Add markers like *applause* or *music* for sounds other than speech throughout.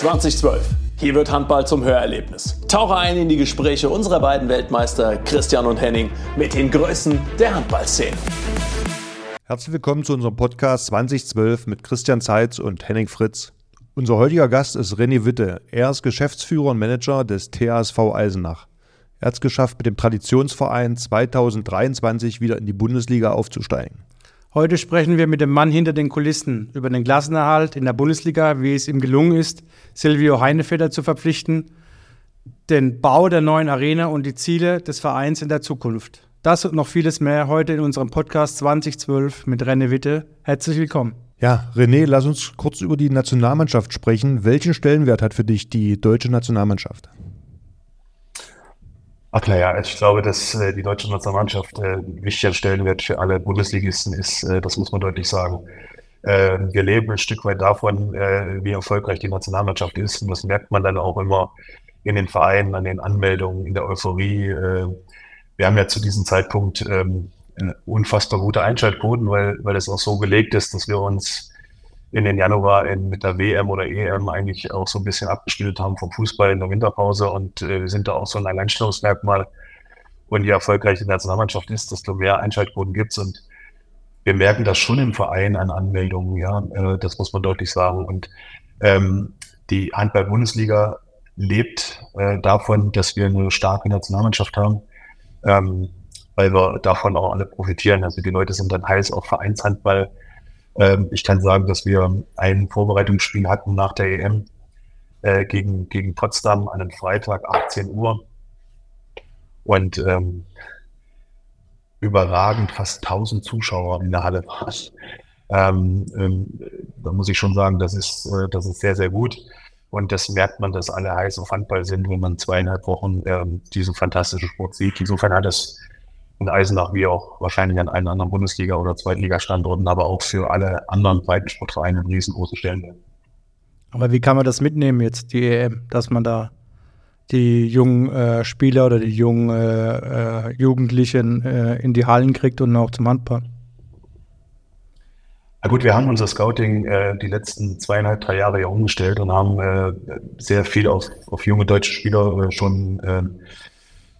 2012. Hier wird Handball zum Hörerlebnis. Tauche ein in die Gespräche unserer beiden Weltmeister Christian und Henning mit den Größen der Handballszene. Herzlich willkommen zu unserem Podcast 2012 mit Christian Zeitz und Henning Fritz. Unser heutiger Gast ist René Witte. Er ist Geschäftsführer und Manager des THSV Eisenach. Er hat es geschafft, mit dem Traditionsverein 2023 wieder in die Bundesliga aufzusteigen. Heute sprechen wir mit dem Mann hinter den Kulissen über den Klassenerhalt in der Bundesliga, wie es ihm gelungen ist, Silvio Heinefeder zu verpflichten, den Bau der neuen Arena und die Ziele des Vereins in der Zukunft. Das und noch vieles mehr heute in unserem Podcast 2012 mit René Witte. Herzlich willkommen. Ja, René, lass uns kurz über die Nationalmannschaft sprechen. Welchen Stellenwert hat für dich die deutsche Nationalmannschaft? Ach naja, ich glaube, dass äh, die deutsche Nationalmannschaft äh, ein wichtiger Stellenwert für alle Bundesligisten ist. Äh, das muss man deutlich sagen. Äh, wir leben ein Stück weit davon, äh, wie erfolgreich die Nationalmannschaft ist. Und das merkt man dann auch immer in den Vereinen, an den Anmeldungen, in der Euphorie. Äh, wir haben ja zu diesem Zeitpunkt ähm, unfassbar gute Einschaltquoten, weil, weil es auch so gelegt ist, dass wir uns in den Januar in, mit der WM oder EM eigentlich auch so ein bisschen abgespielt haben vom Fußball in der Winterpause und äh, wir sind da auch so ein Alleinstellungsmerkmal. Und je erfolgreicher die Nationalmannschaft ist, desto mehr Einschaltquoten gibt's und wir merken das schon im Verein an Anmeldungen, ja, äh, das muss man deutlich sagen. Und ähm, die Handball-Bundesliga lebt äh, davon, dass wir eine starke Nationalmannschaft haben, ähm, weil wir davon auch alle profitieren. Also die Leute sind dann heiß auf Vereinshandball ähm, ich kann sagen, dass wir ein Vorbereitungsspiel hatten nach der EM äh, gegen, gegen Potsdam an einem Freitag, 18 Uhr. Und ähm, überragend fast 1000 Zuschauer in der Halle waren. Ähm, ähm, da muss ich schon sagen, das ist, äh, das ist sehr, sehr gut. Und das merkt man, dass alle heiß auf Handball sind, wenn man zweieinhalb Wochen ähm, diesen fantastischen Sport sieht. Insofern hat es in Eisenach wie auch wahrscheinlich an allen anderen Bundesliga- oder Zweitligastandorten, aber auch für alle anderen Breitensportvereine einen riesengroßen Stellenwert. Aber wie kann man das mitnehmen jetzt, die EM, dass man da die jungen äh, Spieler oder die jungen äh, äh, Jugendlichen äh, in die Hallen kriegt und auch zum Handball? Na gut, wir haben unser Scouting äh, die letzten zweieinhalb, drei Jahre ja umgestellt und haben äh, sehr viel auf, auf junge deutsche Spieler schon äh,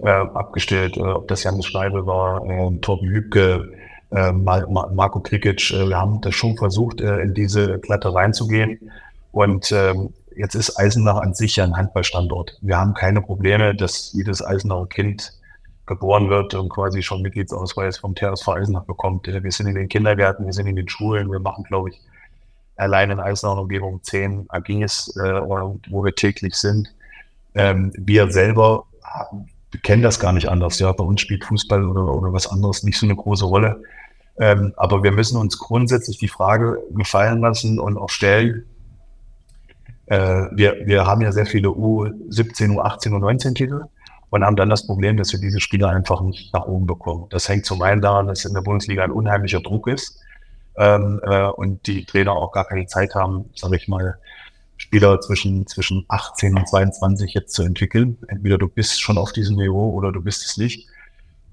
abgestellt, äh, ob das Janis Schneibel war, äh, Torben Hübke, äh, Marco Krikic. Äh, wir haben das schon versucht, äh, in diese Klatte reinzugehen. Und ähm, jetzt ist Eisenach an sich ja ein Handballstandort. Wir haben keine Probleme, dass jedes Eisenacher Kind geboren wird und quasi schon Mitgliedsausweis vom TSV Eisenach bekommt. Äh, wir sind in den Kindergärten, wir sind in den Schulen, wir machen, glaube ich, allein in Eisenacher Umgebung zehn AGs, äh, wo wir täglich sind. Ähm, wir selber kennen das gar nicht anders. Ja, bei uns spielt Fußball oder, oder was anderes nicht so eine große Rolle. Ähm, aber wir müssen uns grundsätzlich die Frage gefallen lassen und auch stellen. Äh, wir, wir haben ja sehr viele U17, U18 und 19 Titel und haben dann das Problem, dass wir diese Spieler einfach nicht nach oben bekommen. Das hängt zum einen daran, dass in der Bundesliga ein unheimlicher Druck ist ähm, äh, und die Trainer auch gar keine Zeit haben, sage ich mal, Spieler zwischen, zwischen 18 und 22 jetzt zu entwickeln. Entweder du bist schon auf diesem Niveau oder du bist es nicht.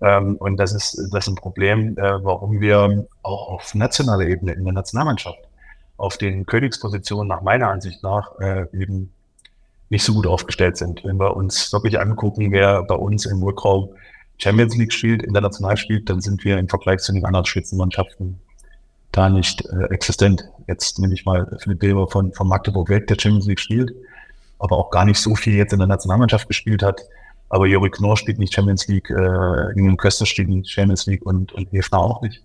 Ähm, und das ist, das ist ein Problem, äh, warum wir auch auf nationaler Ebene in der Nationalmannschaft auf den Königspositionen nach meiner Ansicht nach äh, eben nicht so gut aufgestellt sind. Wenn wir uns wirklich angucken, wer bei uns im Rückraum Champions League spielt, international spielt, dann sind wir im Vergleich zu den anderen Spitzenmannschaften da nicht äh, existent. Jetzt nehme ich mal Philipp Weber von, von Magdeburg weg, der Champions League spielt, aber auch gar nicht so viel jetzt in der Nationalmannschaft gespielt hat. Aber Juri Knorr spielt nicht Champions League, äh, Jürgen Köster spielt nicht Champions League und, und Hefner auch nicht.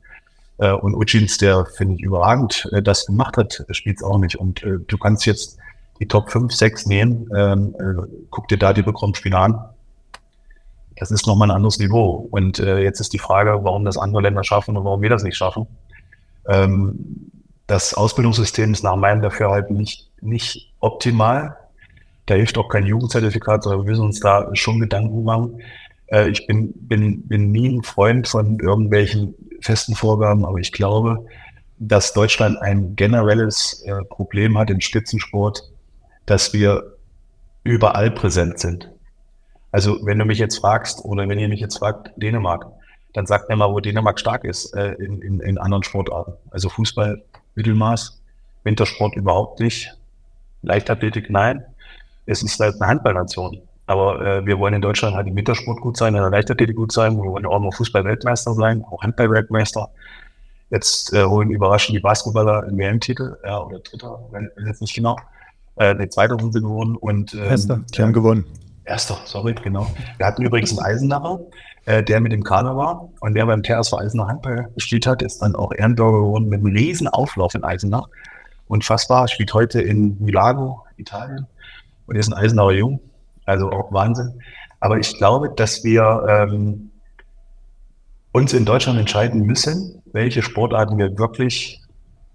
Äh, und Uchins, der finde ich überragend äh, das gemacht hat, spielt es auch nicht. Und äh, du kannst jetzt die Top 5, 6 nehmen, ähm, äh, guck dir da die Rückraumspiele an. Das ist nochmal ein anderes Niveau. Und äh, jetzt ist die Frage, warum das andere Länder schaffen und warum wir das nicht schaffen. Ähm, das Ausbildungssystem ist nach meinem Dafürhalten nicht, nicht optimal. Da hilft auch kein Jugendzertifikat, sondern wir müssen uns da schon Gedanken machen. Äh, ich bin, bin, bin nie ein Freund von irgendwelchen festen Vorgaben, aber ich glaube, dass Deutschland ein generelles äh, Problem hat im Spitzensport, dass wir überall präsent sind. Also wenn du mich jetzt fragst oder wenn ihr mich jetzt fragt, Dänemark, dann sagt mir mal, wo Dänemark stark ist äh, in, in, in anderen Sportarten. Also Fußball Mittelmaß, Wintersport überhaupt nicht, Leichtathletik nein. es ist halt eine Handballnation. Aber äh, wir wollen in Deutschland halt im Wintersport gut sein, in der Leichtathletik gut sein, wir wollen auch mal Fußball-Weltmeister sein, auch Handball-Weltmeister. Jetzt äh, holen überraschend die Basketballer einen WM-Titel, ja, oder Dritter, wenn, wenn jetzt nicht genau. Äh, eine zweite Runde gewonnen und ähm, Erster. Die haben gewonnen. Erster, sorry, genau. Wir hatten übrigens einen Eisenacher, äh, der mit dem Kader war und der beim TSV Eisenach Handball gespielt hat, ist dann auch Ehrenbürger geworden mit einem riesen Auflauf in Eisenach. Unfassbar, spielt heute in Milano, Italien und ist ein Eisenacher Jung, also auch Wahnsinn. Aber ich glaube, dass wir ähm, uns in Deutschland entscheiden müssen, welche Sportarten wir wirklich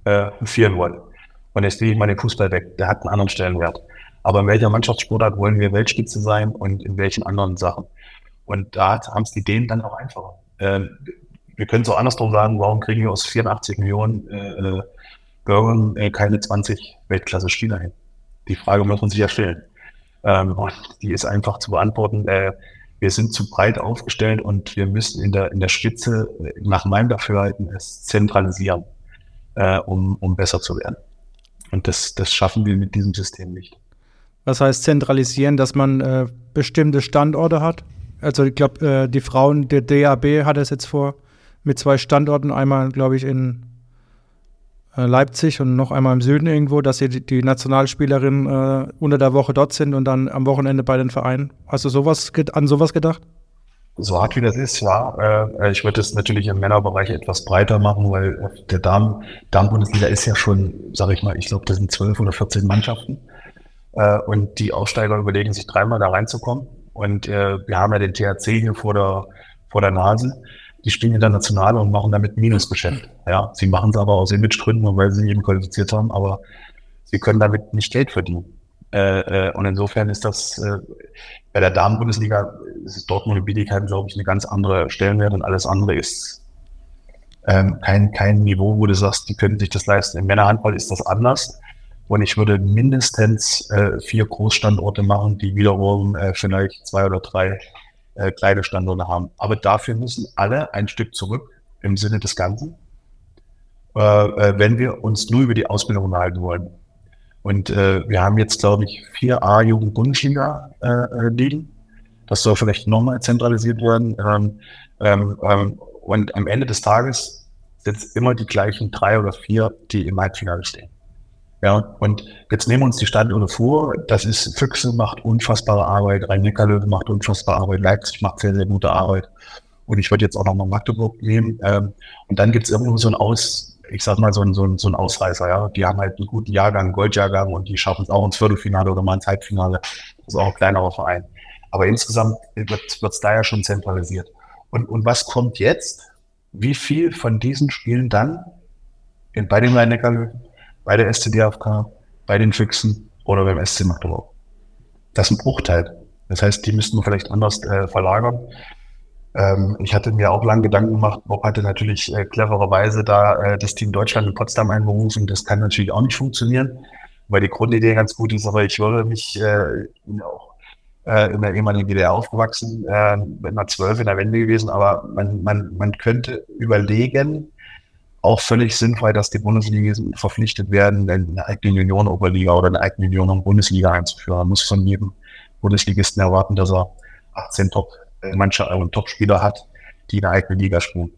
äh, führen wollen. Und jetzt lege ich mal den Fußball weg, der hat einen anderen Stellenwert. Aber in welcher Mannschaftssportart wollen wir Weltspitze sein und in welchen anderen Sachen? Und da haben es die Dänen dann auch einfacher. Ähm, wir können es auch andersrum sagen, warum kriegen wir aus 84 Millionen äh, äh, Bürgern äh, keine 20 Weltklasse-Spieler hin? Die Frage muss man sich ja stellen. Ähm, und die ist einfach zu beantworten. Äh, wir sind zu breit aufgestellt und wir müssen in der, in der Spitze, nach meinem Dafürhalten, es zentralisieren, äh, um, um besser zu werden. Und das, das schaffen wir mit diesem System nicht. Was heißt zentralisieren, dass man äh, bestimmte Standorte hat? Also ich glaube, äh, die Frauen, der DAB hat es jetzt vor mit zwei Standorten, einmal glaube ich in äh, Leipzig und noch einmal im Süden irgendwo, dass sie die, die Nationalspielerinnen äh, unter der Woche dort sind und dann am Wochenende bei den Vereinen. Hast du sowas an sowas gedacht? So hart wie das ist, ja. Äh, ich würde es natürlich im Männerbereich etwas breiter machen, weil der Damen, Damen-Bundesliga ist ja schon, sage ich mal, ich glaube, das sind zwölf oder 14 Mannschaften. Äh, und die Aufsteiger überlegen sich dreimal da reinzukommen. Und äh, wir haben ja den THC hier vor der, vor der Nase die spielen international und machen damit Minusgeschäft. Ja, sie machen es aber aus Imagegründen und weil sie sich eben qualifiziert haben, aber sie können damit nicht Geld verdienen. Äh, äh, und insofern ist das äh, bei der Damen-Bundesliga ist Dortmund und Bietigheim, glaube ich, eine ganz andere Stellenwert und alles andere ist ähm, kein, kein Niveau, wo du sagst, die können sich das leisten. Im Männerhandball ist das anders. Und ich würde mindestens äh, vier Großstandorte machen, die wiederum äh, vielleicht zwei oder drei äh, kleine Standorte haben. Aber dafür müssen alle ein Stück zurück im Sinne des Ganzen, äh, äh, wenn wir uns nur über die Ausbildung unterhalten wollen. Und äh, wir haben jetzt, glaube ich, vier A-Jugend-Bundesliga liegen. Das soll vielleicht nochmal zentralisiert werden. Ähm, ähm, ähm, und am Ende des Tages sind es immer die gleichen drei oder vier, die im Halbfinale stehen. Ja, und jetzt nehmen wir uns die Standorte vor. Das ist Füchse macht unfassbare Arbeit, Rhein-Neckar-Löwe macht unfassbare Arbeit, Leipzig macht sehr, sehr gute Arbeit. Und ich würde jetzt auch noch mal Magdeburg nehmen. Ähm, und dann gibt es irgendwo so ein Aus, ich sag mal, so ein, so ein, so ein Ausreißer, ja. Die haben halt einen guten Jahrgang, Goldjahrgang und die schaffen es auch ins Viertelfinale oder mal ins Halbfinale. Das ist auch ein kleinerer Verein. Aber insgesamt wird es da ja schon zentralisiert. Und, und was kommt jetzt? Wie viel von diesen Spielen dann in, bei den Rhein-Neckar-Löwen bei der SCDFK, bei den Füchsen oder beim SC Magdeburg. Das ist ein Bruchteil. Das heißt, die müssten wir vielleicht anders äh, verlagern. Ähm, ich hatte mir auch lange Gedanken gemacht, Bob hatte natürlich äh, clevererweise da äh, das Team Deutschland in Potsdam einberufen. Das kann natürlich auch nicht funktionieren, weil die Grundidee ganz gut ist, aber ich würde mich äh, auch äh, in der ehemaligen DDR aufgewachsen, äh, mit einer 12 in der Wende gewesen, aber man, man, man könnte überlegen, auch völlig sinnvoll, dass die Bundesligisten verpflichtet werden, eine eigene Junioren-Oberliga oder eine eigene Junioren-Bundesliga einzuführen. Man muss von jedem Bundesligisten erwarten, dass er 18 Top-Mannschaften äh, und Top-Spieler hat, die eine eigene Liga spielen.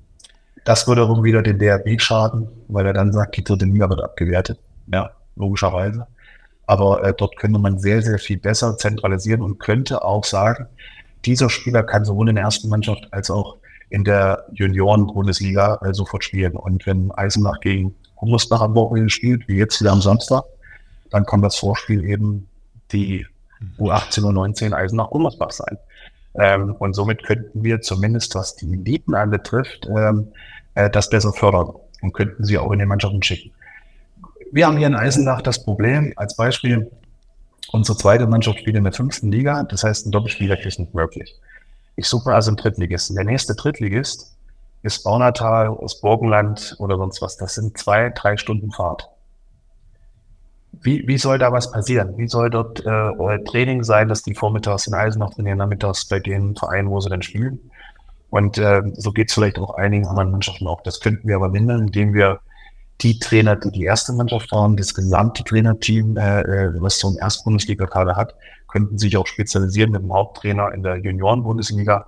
Das würde auch wieder den DRB schaden, weil er dann sagt, die dritte Liga wird abgewertet. Ja, logischerweise. Aber äh, dort könnte man sehr, sehr viel besser zentralisieren und könnte auch sagen, dieser Spieler kann sowohl in der ersten Mannschaft als auch in der Junioren-Bundesliga äh, sofort spielen. Und wenn Eisenach gegen Gummersbach am Wochenende spielt, wie jetzt wieder am Samstag, dann kann das Vorspiel eben die U18 und 19 Eisenach-Gummersbach sein. Ähm, und somit könnten wir zumindest, was die Eliten anbetrifft, ähm, äh, das besser fördern und könnten sie auch in den Mannschaften schicken. Wir haben hier in Eisenach das Problem, als Beispiel, unsere zweite Mannschaft spielt in der fünften Liga, das heißt, ein Doppelspieler ist nicht möglich. Ich suche also einen Drittligisten. Der nächste Drittligist ist Baunatal aus Burgenland oder sonst was. Das sind zwei, drei Stunden Fahrt. Wie, wie soll da was passieren? Wie soll dort äh, Training sein, dass die vormittags in Eisenach trainieren, nachmittags bei den Vereinen, wo sie dann spielen? Und äh, so geht es vielleicht auch einigen anderen Mannschaften auch. Das könnten wir aber mindern, indem wir die Trainer, die die erste Mannschaft waren, das gesamte Trainerteam, äh, äh was so ein Erstbundesliga-Kader hat, könnten sich auch spezialisieren mit dem Haupttrainer in der Junioren-Bundesliga.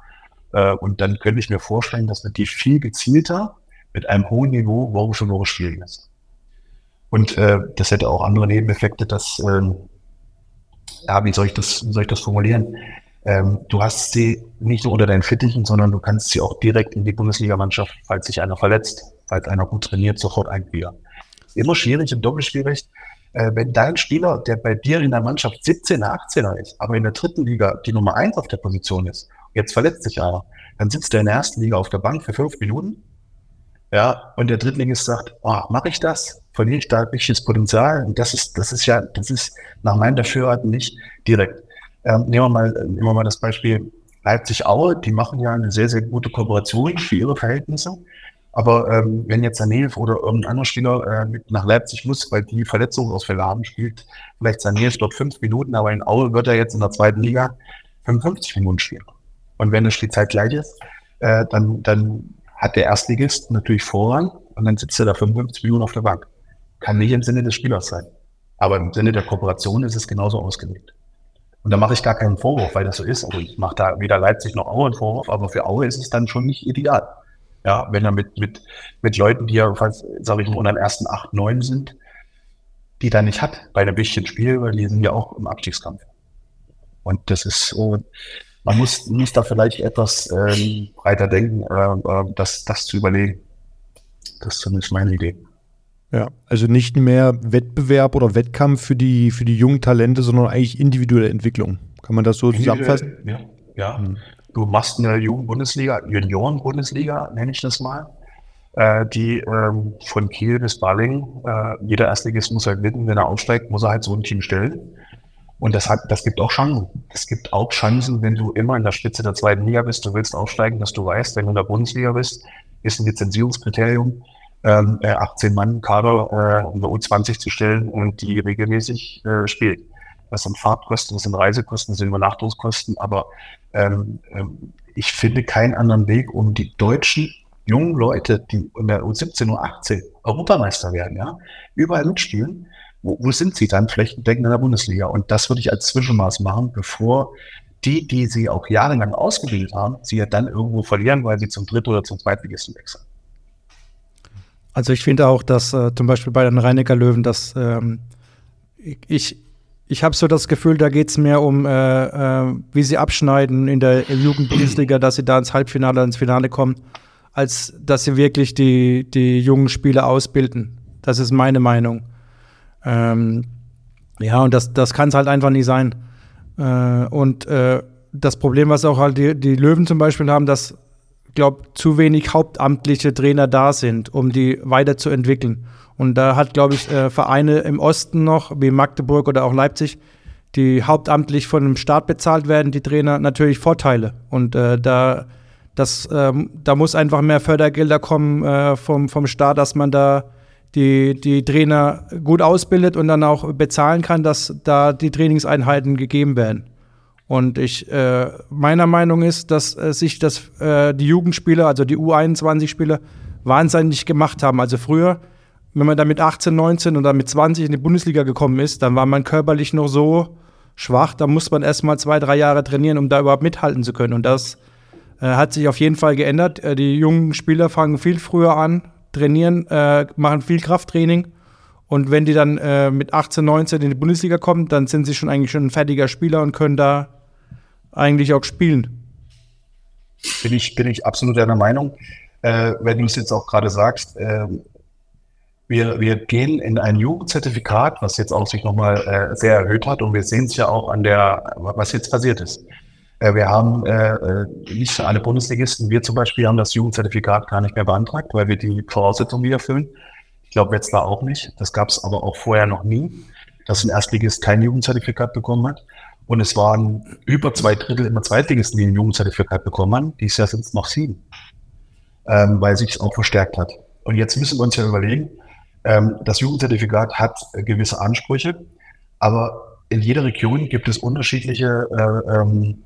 Äh, und dann könnte ich mir vorstellen, dass man die viel gezielter mit einem hohen Niveau Woche für Woche spielen lässt. Und äh, das hätte auch andere Nebeneffekte, dass, ähm, ja, wie soll ich das, soll ich das formulieren? Ähm, du hast sie nicht nur unter deinen Fittichen, sondern du kannst sie auch direkt in die Bundesligamannschaft, falls sich einer verletzt, falls einer gut trainiert, sofort eingliedern. Immer schwierig doppelt schwierig, äh, wenn dein Spieler, der bei dir in der Mannschaft 17er, 18er ist, aber in der dritten Liga die Nummer eins auf der Position ist, jetzt verletzt sich einer, dann sitzt er in der ersten Liga auf der Bank für fünf Minuten, ja, und der Drittligist sagt, oh, mache ich das? Verliere ich da richtiges Potenzial? Und das ist, das ist ja, das ist nach meinem Dafürhalten nicht direkt. Ähm, nehmen, wir mal, nehmen wir mal das Beispiel Leipzig-Aue, die machen ja eine sehr, sehr gute Kooperation für ihre Verhältnisse. Aber ähm, wenn jetzt Sanilf oder irgendein anderer Spieler äh, nach Leipzig muss, weil die Verletzungsausfälle haben, spielt vielleicht Sanilf dort fünf Minuten, aber in Aue wird er jetzt in der zweiten Liga 55 Minuten spielen. Und wenn das Spielzeit gleich ist, äh, dann, dann hat der Erstligist natürlich Vorrang und dann sitzt er da 55 Minuten auf der Bank. Kann nicht im Sinne des Spielers sein. Aber im Sinne der Kooperation ist es genauso ausgelegt. Und da mache ich gar keinen Vorwurf, weil das so ist. Also ich mache da weder Leipzig noch Aue einen Vorwurf, aber für Aue ist es dann schon nicht ideal. Ja, wenn er mit, mit, mit Leuten, die ja, sage ich mal, unter den ersten acht, neun sind, die da nicht hat bei einem bisschen Spiel, weil die sind ja auch im Abstiegskampf. Und das ist so, man muss, muss da vielleicht etwas ähm, breiter denken, äh, äh, das, das zu überlegen. Das ist zumindest meine Idee. Ja, also nicht mehr Wettbewerb oder Wettkampf für die, für die jungen Talente, sondern eigentlich individuelle Entwicklung. Kann man das so zusammenfassen? Ja, ja. Hm. Du machst eine Jugendbundesliga, Junioren-Bundesliga, nenne ich das mal, äh, die ähm, von Kiel bis Balling, äh, jeder Erstligist muss halt wissen, wenn er aufsteigt, muss er halt so ein Team stellen. Und das hat, das gibt auch Chancen. Es gibt auch Chancen, wenn du immer in der Spitze der zweiten Liga bist, du willst aufsteigen, dass du weißt, wenn du in der Bundesliga bist, ist ein Lizenzierungskriterium, ähm, 18 Mann Kader äh, um U20 zu stellen und die regelmäßig äh, spielen. Das sind Fahrtkosten, das sind Reisekosten, das sind Übernachtungskosten, aber ähm, ähm, ich finde keinen anderen Weg, um die deutschen jungen Leute, die in der U17, U18 Europameister werden, ja, überall mitspielen. Wo, wo sind sie dann flächendeckend in der Bundesliga? Und das würde ich als Zwischenmaß machen, bevor die, die sie auch jahrelang ausgebildet haben, sie ja dann irgendwo verlieren, weil sie zum Dritt- oder zum Zweitligisten wechseln. Also ich finde auch, dass äh, zum Beispiel bei den Rheiniger Löwen, dass ähm, ich, ich habe so das Gefühl, da geht es mehr um, äh, äh, wie sie abschneiden in der Jugendbundesliga, dass sie da ins Halbfinale, ins Finale kommen, als dass sie wirklich die, die jungen Spieler ausbilden. Das ist meine Meinung. Ähm, ja, und das, das kann es halt einfach nicht sein. Äh, und äh, das Problem, was auch halt die, die Löwen zum Beispiel haben, dass glaube, zu wenig hauptamtliche Trainer da sind, um die weiterzuentwickeln. Und da hat, glaube ich, äh, Vereine im Osten noch, wie Magdeburg oder auch Leipzig, die hauptamtlich von dem Staat bezahlt werden, die Trainer, natürlich Vorteile. Und äh, da, das, ähm, da muss einfach mehr Fördergelder kommen äh, vom, vom Staat, dass man da die, die Trainer gut ausbildet und dann auch bezahlen kann, dass da die Trainingseinheiten gegeben werden. Und ich, äh, meiner Meinung ist, dass äh, sich das, äh, die Jugendspieler, also die U21-Spieler, wahnsinnig gemacht haben. Also früher, wenn man da mit 18, 19 oder mit 20 in die Bundesliga gekommen ist, dann war man körperlich noch so schwach, da muss man erst mal zwei, drei Jahre trainieren, um da überhaupt mithalten zu können. Und das äh, hat sich auf jeden Fall geändert. Äh, die jungen Spieler fangen viel früher an, trainieren, äh, machen viel Krafttraining und wenn die dann äh, mit 18, 19 in die Bundesliga kommen, dann sind sie schon eigentlich schon ein fertiger Spieler und können da eigentlich auch spielen. Bin ich, bin ich absolut deiner Meinung. Äh, wenn du es jetzt auch gerade sagst, äh, wir, wir gehen in ein Jugendzertifikat, was jetzt auch sich nochmal äh, sehr erhöht hat und wir sehen es ja auch an der, was jetzt passiert ist. Äh, wir haben äh, äh, nicht alle Bundesligisten, wir zum Beispiel haben das Jugendzertifikat gar nicht mehr beantragt, weil wir die Voraussetzungen nicht erfüllen. Ich glaube, Wetzlar auch nicht. Das gab es aber auch vorher noch nie, dass ein Erstligist kein Jugendzertifikat bekommen hat. Und es waren über zwei Drittel immer Zweitligisten, die ein Jugendzertifikat bekommen haben. Dieses Jahr sind es noch sieben, ähm, weil sich es auch verstärkt hat. Und jetzt müssen wir uns ja überlegen, ähm, das Jugendzertifikat hat äh, gewisse Ansprüche, aber in jeder Region gibt es unterschiedliche äh, ähm,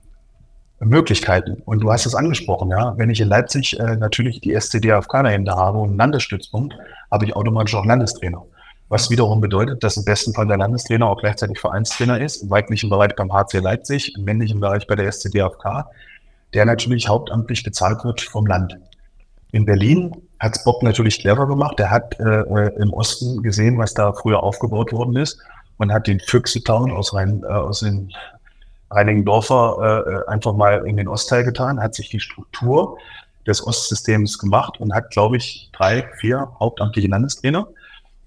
Möglichkeiten. Und du hast es angesprochen, ja. Wenn ich in Leipzig äh, natürlich die SCDFK dahinter habe und einen Landesstützpunkt, habe ich automatisch auch Landestrainer. Was wiederum bedeutet, dass im besten Fall der Landestrainer auch gleichzeitig Vereinstrainer ist, im weiblichen Bereich beim HC Leipzig, im männlichen Bereich bei der SCDFK, der natürlich hauptamtlich bezahlt wird vom Land. In Berlin hat Bob natürlich clever gemacht. Er hat äh, äh, im Osten gesehen, was da früher aufgebaut worden ist und hat den Füchse-Town aus, Rhein, äh, aus den Reinigendorfer äh, einfach mal in den Ostteil getan, hat sich die Struktur des Ostsystems gemacht und hat, glaube ich, drei, vier hauptamtliche Landestrainer.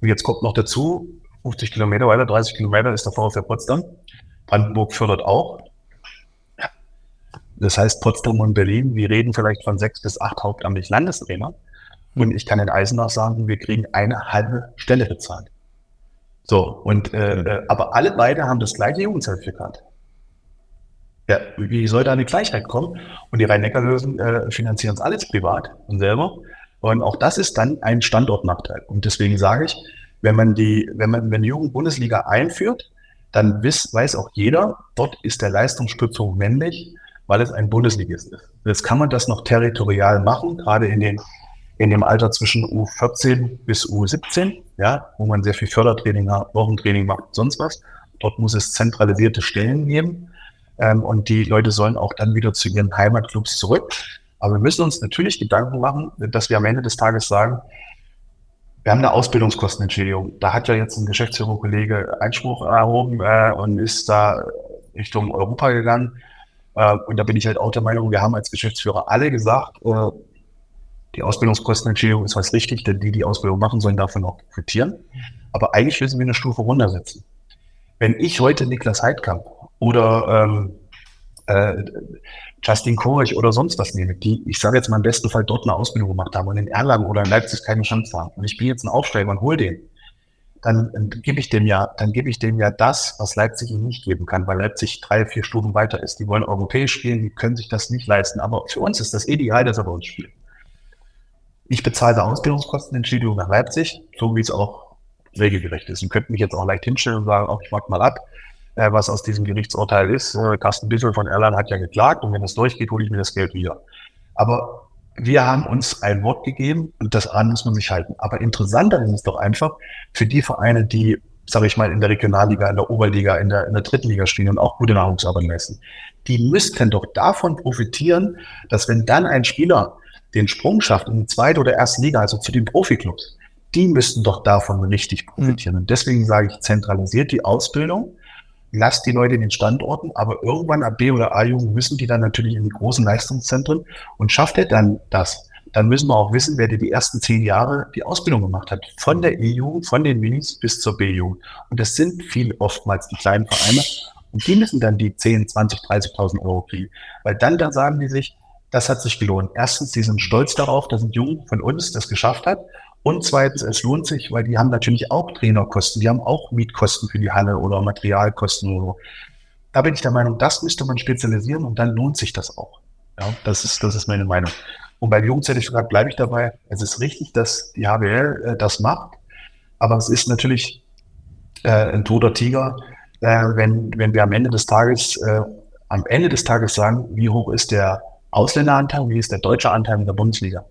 Und jetzt kommt noch dazu, 50 Kilometer weiter, 30 Kilometer ist der VfL Potsdam. Brandenburg fördert auch. Das heißt, Potsdam und Berlin, wir reden vielleicht von sechs bis acht hauptamtlich Landestrainer. Und ich kann in Eisenach sagen, wir kriegen eine halbe Stelle bezahlt. So, und äh, äh aber alle beide haben das gleiche Jugendzertifikat. Ja, wie soll da eine Gleichheit kommen? Und die Rhein-Neckar-Löwen äh, finanzieren es alles privat und selber. Und auch das ist dann ein Standortnachteil. Und deswegen sage ich, wenn man die, wenn man, wenn die Jugend-Bundesliga einführt, dann wiss, weiß auch jeder, dort ist der Leistungsstützung männlich, weil es ein Bundesligist ist. Jetzt kann man das noch territorial machen, gerade in den, in dem Alter zwischen U14 bis U17, ja, wo man sehr viel Fördertraining hat, Wochentraining macht, sonst was. Dort muss es zentralisierte Stellen geben. Ähm, und die Leute sollen auch dann wieder zu ihren Heimatclubs zurück. Aber wir müssen uns natürlich Gedanken machen, dass wir am Ende des Tages sagen, wir haben eine Ausbildungskostenentschädigung. Da hat ja jetzt ein Geschäftsführerkollege Einspruch erhoben äh, und ist da Richtung Europa gegangen. Äh, und da bin ich halt auch der Meinung, wir haben als Geschäftsführer alle gesagt, äh, die Ausbildungskostenentschädigung ist was richtig, denn die, die Ausbildung machen, sollen davon auch profitieren. Aber eigentlich müssen wir eine Stufe runtersetzen. Wenn ich heute Niklas Heidkamp oder ähm, äh, Justin Korich oder sonst was nehme, die, ich sage jetzt mal im besten Fall dort eine Ausbildung gemacht haben und in Erlangen oder in Leipzig keine Chance haben und ich bin jetzt ein Aufsteiger und hol den, dann, dann gebe ich dem ja, dann gebe ich dem ja das, was Leipzig ihm nicht geben kann, weil Leipzig drei, vier Stufen weiter ist. Die wollen europäisch spielen, die können sich das nicht leisten. Aber für uns ist das ideal, dass er bei uns spielt. Ich bezahle Ausbildungskostenentschädigung nach Leipzig, so wie es auch regelgerecht ist. Und könnte mich jetzt auch leicht hinstellen und sagen, auch ich mag mal ab äh, was aus diesem Gerichtsurteil ist. Äh, Carsten Bissel von Erlangen hat ja geklagt und wenn das durchgeht, hole ich mir das Geld wieder. Aber wir haben uns ein Wort gegeben und das an muss man sich halten. Aber interessanter ist es doch einfach für die Vereine, die, sage ich mal, in der Regionalliga, in der Oberliga, in der, in der dritten Liga stehen und auch gute Nahrungsarbeit leisten. Die müssten doch davon profitieren, dass wenn dann ein Spieler den Sprung schafft in die zweite oder erste Liga, also zu den Profiklubs, die müssten doch davon richtig profitieren. Und deswegen sage ich, zentralisiert die Ausbildung, lasst die Leute in den Standorten, aber irgendwann ab B- oder A-Jugend müssen die dann natürlich in die großen Leistungszentren und schafft er dann das, dann müssen wir auch wissen, wer die ersten zehn Jahre die Ausbildung gemacht hat. Von der E-Jugend, von den Minis bis zur B-Jugend. Und das sind viel oftmals die kleinen Vereine. Und die müssen dann die 10, 20, 30.000 Euro kriegen. Weil dann, dann sagen die sich, das hat sich gelohnt. Erstens, die sind stolz darauf, dass ein Jung von uns das geschafft hat. Und zweitens, es lohnt sich, weil die haben natürlich auch Trainerkosten, die haben auch Mietkosten für die Halle oder Materialkosten oder so. Da bin ich der Meinung, das müsste man spezialisieren und dann lohnt sich das auch. Ja, das ist, das ist meine Meinung. Und beim Jugendzertifikat bleibe ich dabei. Es ist richtig, dass die HBL äh, das macht, aber es ist natürlich äh, ein toter Tiger, äh, wenn, wenn wir am Ende des Tages, äh, am Ende des Tages sagen, wie hoch ist der Ausländeranteil, wie ist der deutsche Anteil in der Bundesliga.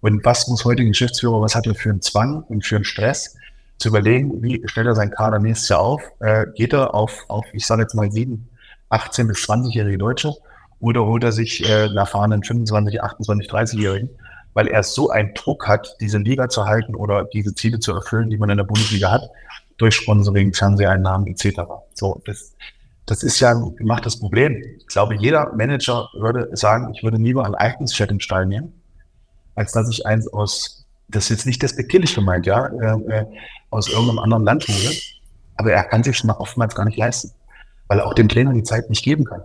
Und was muss heute ein Geschäftsführer, was hat er für einen Zwang und für einen Stress, zu überlegen, wie stellt er seinen Kader nächstes Jahr auf? Äh, geht er auf, auf ich sage jetzt mal sieben, 18 bis 20-jährige Deutsche oder holt er sich äh, einen erfahrenen 25, 28, 30-jährigen, weil er so einen Druck hat, diese Liga zu halten oder diese Ziele zu erfüllen, die man in der Bundesliga hat, durch Sponsoring, Fernseheinnahmen etc. So, das, das ist ja ein gemachtes Problem. Ich glaube, jeder Manager würde sagen, ich würde lieber einen Eignungschat im Stall nehmen, als dass ich eins aus, das ist jetzt nicht despektierlich gemeint, ja, äh, äh, aus irgendeinem anderen Land hole. Aber er kann sich oftmals gar nicht leisten, weil er auch dem Trainer die Zeit nicht geben kann.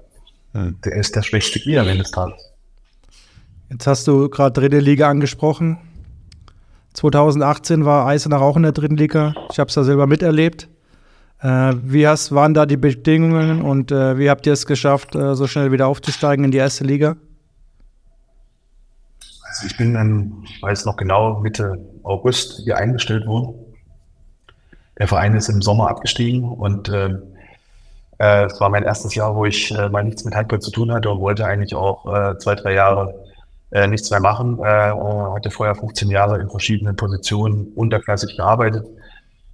Hm. Der ist der schwächste Spieler wenn des Tages. Jetzt hast du gerade dritte Liga angesprochen. 2018 war Eisenach auch in der dritten Liga. Ich habe es da selber miterlebt. Äh, wie hast, waren da die Bedingungen und äh, wie habt ihr es geschafft, äh, so schnell wieder aufzusteigen in die erste Liga? Also ich bin dann, ich weiß noch genau, Mitte August hier eingestellt worden. Der Verein ist im Sommer abgestiegen und äh, Äh, es war mein erstes Jahr, wo ich äh, mal nichts mit Handball zu tun hatte und wollte eigentlich auch zwei, drei Jahre nichts mehr machen. Hatte vorher 15 Jahre in verschiedenen Positionen unterklassig gearbeitet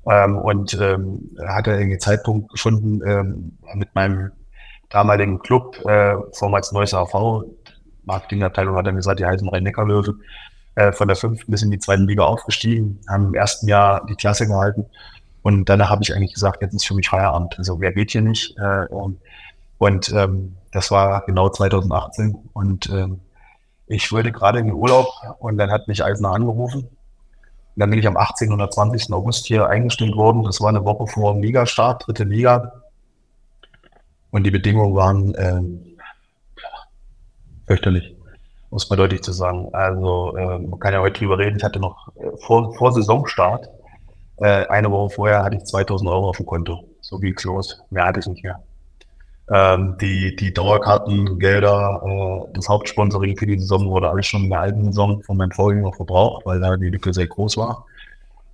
ähm, und ähm, hatte irgendwie Zeitpunkt gefunden ähm, mit meinem damaligen Club, äh, vormals Neues AV, Marketingabteilung hat dann gesagt, die heißen Rhein-Neckar-Löwe, äh, von der fünften bis in die zweiten Liga aufgestiegen, haben im ersten Jahr die Klasse gehalten und danach habe ich eigentlich gesagt, jetzt ist für mich Feierabend. Also wer geht hier nicht? Äh, und und ähm, das war genau 2018 und ähm, ich wollte gerade in den Urlaub und dann hat mich Eisner angerufen. Dann bin ich am 18. oder 20. August hier eingestellt worden. Das war eine Woche vor dem Ligastart, dritte Liga. Und die Bedingungen waren ähm, fürchterlich, muss man deutlich zu sagen. Also äh, man kann ja heute drüber reden. Ich hatte noch äh, vor, vor Saisonstart, äh, eine Woche vorher hatte ich 2000 Euro auf dem Konto. So ging's los. Mehr hatte ich nicht mehr ähm, die, die Dauerkartengelder, äh, das Hauptsponsoring für die Saison wurde alles schon in der alten Saison von meinem Vorgänger verbraucht, weil da die Lücke sehr groß war.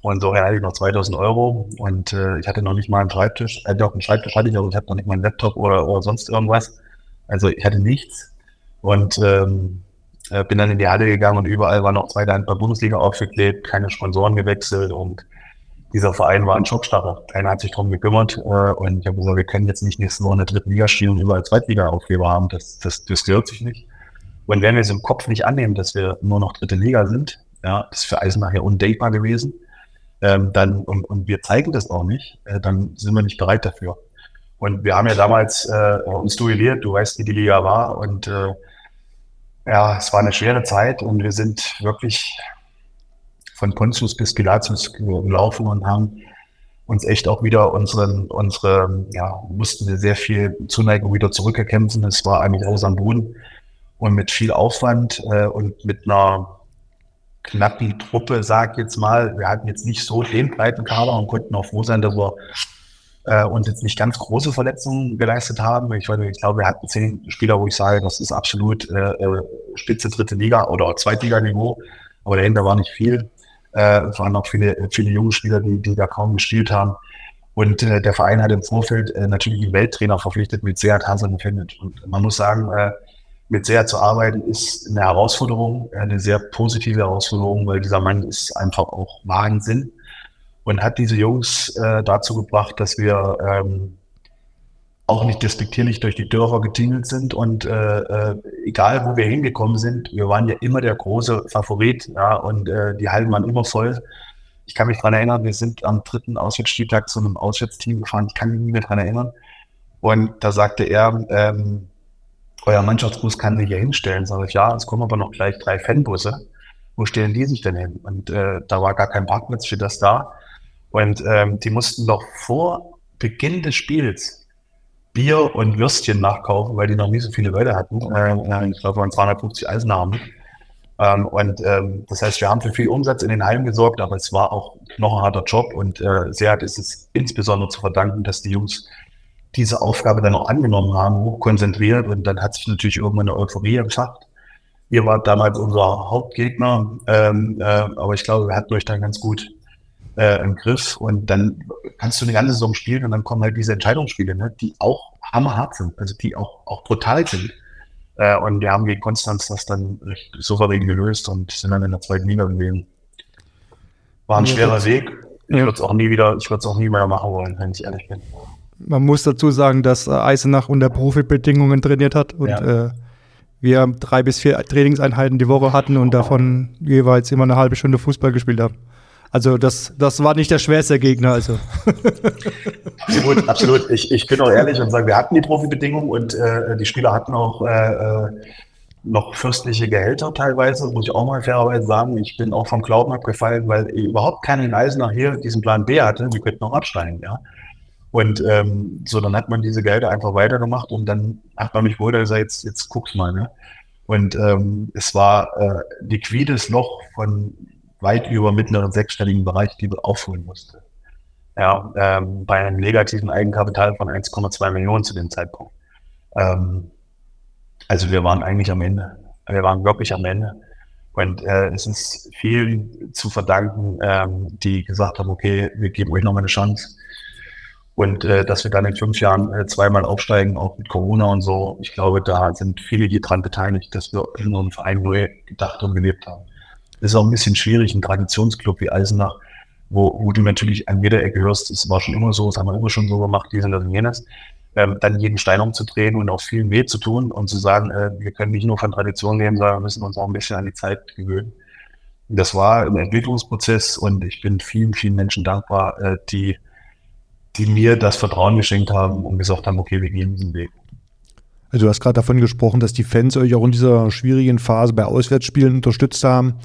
Und so hatte ich noch 2000 Euro und äh, ich hatte noch nicht mal einen Schreibtisch, äh, doch einen Schreibtisch hatte ich, aber ich hatte noch nicht mal einen Laptop oder, oder sonst irgendwas. Also ich hatte nichts und ähm, äh, bin dann in die Halle gegangen und überall war noch zweite Handball-Bundesliga aufgeklebt, keine Sponsoren gewechselt und dieser Verein war ein Schockstarre. Keiner hat sich darum gekümmert. Äh, und ich habe gesagt, wir können jetzt nicht nächste Woche in der dritten Liga spielen und überall Zweitliga-Aufgeber haben. Das, das, das gehört sich nicht. Und wenn wir es im Kopf nicht annehmen, dass wir nur noch dritte Liga sind, ja, das ist für Eisenach ja undenkbar gewesen, ähm, dann, und, und wir zeigen das auch nicht, äh, dann sind wir nicht bereit dafür. Und wir haben ja damals äh, uns duelliert, du weißt, wie die Liga war. Und äh, ja, es war eine schwere Zeit und wir sind wirklich von Pontius bis Pilatius gelaufen und haben uns echt auch wieder unseren, unsere, ja, mussten wir sehr viel Zuneigung wieder zurückerkämpfen. Es war eigentlich aus am Boden und mit viel Aufwand äh, und mit einer knappen Truppe, sag jetzt mal. Wir hatten jetzt nicht so den breiten Kader und konnten auch froh sein, dass wir äh, uns jetzt nicht ganz große Verletzungen geleistet haben. Ich, ich glaube, wir hatten zehn Spieler, wo ich sage, das ist absolut äh, äh Spitze dritte Liga oder Zweitliganiveau, aber dahinter war nicht viel. Äh, es waren auch viele, viele junge Spieler, die, die da kaum gespielt haben. Und äh, der Verein hat im Vorfeld äh, natürlich einen Welttrainer verpflichtet mit Seat Hasan Fennet. Und man muss sagen, äh, mit Seat zu arbeiten ist eine Herausforderung, eine sehr positive Herausforderung, weil dieser Mann ist einfach auch Wahnsinn und hat diese Jungs äh, dazu gebracht, dass wir ähm, auch nicht despektierlich durch die Dörfer getingelt sind und äh, äh, egal wo wir hingekommen sind, wir waren ja immer der große Favorit ja, und äh, die Hallen waren immer voll. Ich kann mich daran erinnern, wir sind am dritten Auswärtsspieltag zu einem Auswärtsteam gefahren, ich kann mich nicht mehr daran erinnern. Und da sagte er, ähm, euer Mannschaftsbus kann sich hier hinstellen. Sag ich, ja, es kommen aber noch gleich drei Fanbusse. Wo stellen die sich denn hin? Und äh, da war gar kein Parkplatz für das da. Und ähm, die mussten doch vor Beginn des Spiels Bier und Würstchen nachkaufen, weil die noch nie so viele Leute hatten. Ähm, ich glaube, waren 250 Eisenarmen. Ähm, und ähm, das heißt, wir haben für viel Umsatz in den Heimen gesorgt, aber es war auch noch ein harter Job und äh, sehr hat ist es insbesondere zu verdanken, dass die Jungs diese Aufgabe dann auch angenommen haben, hochkonzentriert und dann hat sich natürlich irgendwann eine Euphorie entfacht. Ihr wart damals unser Hauptgegner, ähm, äh, aber ich glaube, wir hatten euch dann ganz gut äh, im Griff und dann kannst du eine ganze Saison spielen und dann kommen halt diese Entscheidungsspiele, ne, die auch hammerhart sind, also die auch, auch brutal sind. Äh, und wir haben gegen Konstanz das dann souverän gelöst und sind dann in der zweiten Liga gewesen. War ein ja, schwerer Weg. Ich würde es auch nie wieder, ich würde es auch nie mehr machen wollen, wenn ich ehrlich bin. Man muss dazu sagen, dass äh, Eisenach unter Profibedingungen trainiert hat und ja. äh, wir drei bis vier Trainingseinheiten die Woche hatten und davon jeweils immer eine halbe Stunde Fußball gespielt haben. Also das, das war nicht der schwerste Gegner. Also. absolut, absolut. Ich, ich bin auch ehrlich und sage, wir hatten die Profibedingungen und äh, die Spieler hatten auch äh, äh, noch fürstliche Gehälter teilweise, muss ich auch mal fairerweise sagen. Ich bin auch vom Glauben abgefallen, weil überhaupt keiner in Eisenach hier diesen Plan B hatte. Wir könnten auch absteigen, ja. Und ähm, so, dann hat man diese Gelder einfach weitergemacht und dann hat man mich wohl gesagt, jetzt, jetzt guck's mal, ne? Und ähm, es war äh, liquides Loch von weit über mittleren sechsstelligen Bereich, die wir aufholen musste. Ja, ähm, bei einem negativen Eigenkapital von 1,2 Millionen zu dem Zeitpunkt. Ähm, also wir waren eigentlich am Ende. Wir waren wirklich am Ende. Und äh, es ist viel zu verdanken, ähm, die gesagt haben, okay, wir geben euch noch mal eine Chance. Und äh, dass wir dann in fünf Jahren äh, zweimal aufsteigen, auch mit Corona und so, ich glaube, da sind viele hier dran beteiligt, dass wir in unserem Verein neu gedacht und gelebt haben. Das ist auch ein bisschen schwierig, ein Traditionsclub wie Eisenach, wo, wo du natürlich an jeder Ecke hörst, es war schon immer so, das haben wir immer schon so gemacht, dies und das und jenes, ähm, dann jeden Stein umzudrehen und auch viel weh zu tun und zu sagen, äh, wir können nicht nur von Tradition leben, sondern wir müssen uns auch ein bisschen an die Zeit gewöhnen. Das war ein Entwicklungsprozess und ich bin vielen, vielen Menschen dankbar, äh, die die mir das Vertrauen geschenkt haben und gesagt haben, okay, wir gehen diesen Weg. Also du hast gerade davon gesprochen, dass die Fans euch auch in dieser schwierigen Phase bei Auswärtsspielen unterstützt haben.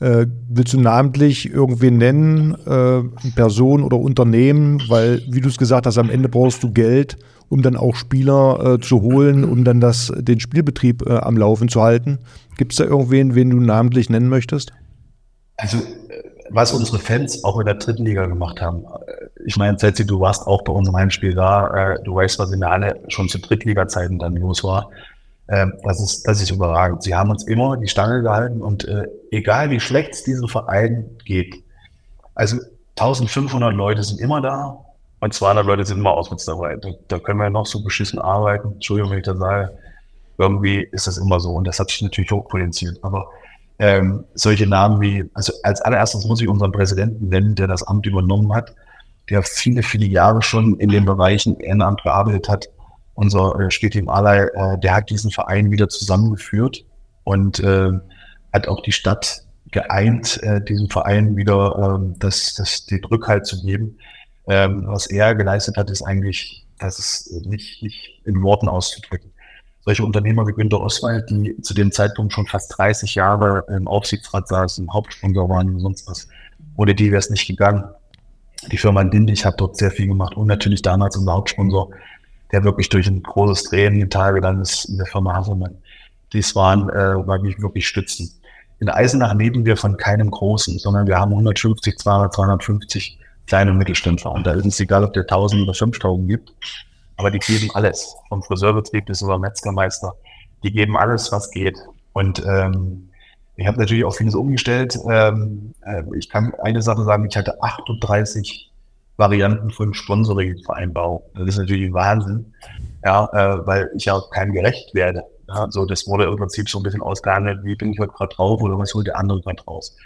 Äh, willst du namentlich irgendwen nennen, äh, Person oder Unternehmen? Weil, wie du es gesagt hast, am Ende brauchst du Geld, um dann auch Spieler äh, zu holen, um dann das, den Spielbetrieb äh, am Laufen zu halten. Gibt es da irgendwen, wen du namentlich nennen möchtest? Also was unsere Fans auch in der dritten Liga gemacht haben. Ich meine, Setzi, du warst auch bei unserem Heimspiel da. Äh, du weißt, was in der Halle schon zu Drittliga-Zeiten dann los war. Ähm, das ist, das ist überragend. Sie haben uns immer die Stange gehalten und äh, egal wie schlecht es diesem Verein geht, also 1500 Leute sind immer da und 200 Leute sind immer auswärts dabei. Da, da können wir noch so beschissen arbeiten. Entschuldigung, wenn ich das sage. Irgendwie ist das immer so und das hat sich natürlich hochpotenziert. Aber ähm, solche Namen wie, also als allererstes muss ich unseren Präsidenten nennen, der das Amt übernommen hat, der viele, viele Jahre schon in den Bereichen Ehrenamt gearbeitet hat. Unser äh, Stetim Alay, äh, der hat diesen Verein wieder zusammengeführt und äh, hat auch die Stadt geeint, äh, diesem Verein wieder äh, das, das, den Rückhalt zu geben. Ähm, was er geleistet hat, ist eigentlich, das ist nicht, nicht in Worten auszudrücken solche Unternehmer wie Günter Oswald, die zu dem Zeitpunkt schon fast 30 Jahre im Aufsichtsrat saßen, Hauptsponsor waren und sonst was. Ohne die wäre es nicht gegangen. Die Firma Dindig hat dort sehr viel gemacht und natürlich damals unser Hauptsponsor, der wirklich durch ein großes Drehen im Tage dann ist in der Firma Haselmann. Dies waren, äh, war mich wirklich stützen. In Eisenach leben wir von keinem Großen, sondern wir haben 150, 200, 250 kleine Mittelständler. Und da ist es egal, ob der 1000 oder 5000 gibt. Aber die geben alles, vom Friseurbetrieb bis über Metzgermeister. Die geben alles, was geht. Und ähm, ich habe natürlich auch vieles umgestellt. Ähm, äh, ich kann eine Sache sagen, ich hatte 38 Varianten von Sponsoring-Vereinbarung. Das ist natürlich Wahnsinn, ja, äh, weil ich ja keinem gerecht werde. Ja, so, das wurde im Prinzip so ein bisschen ausgehandelt, wie bin ich heute gerade drauf oder was holt der andere gerade raus.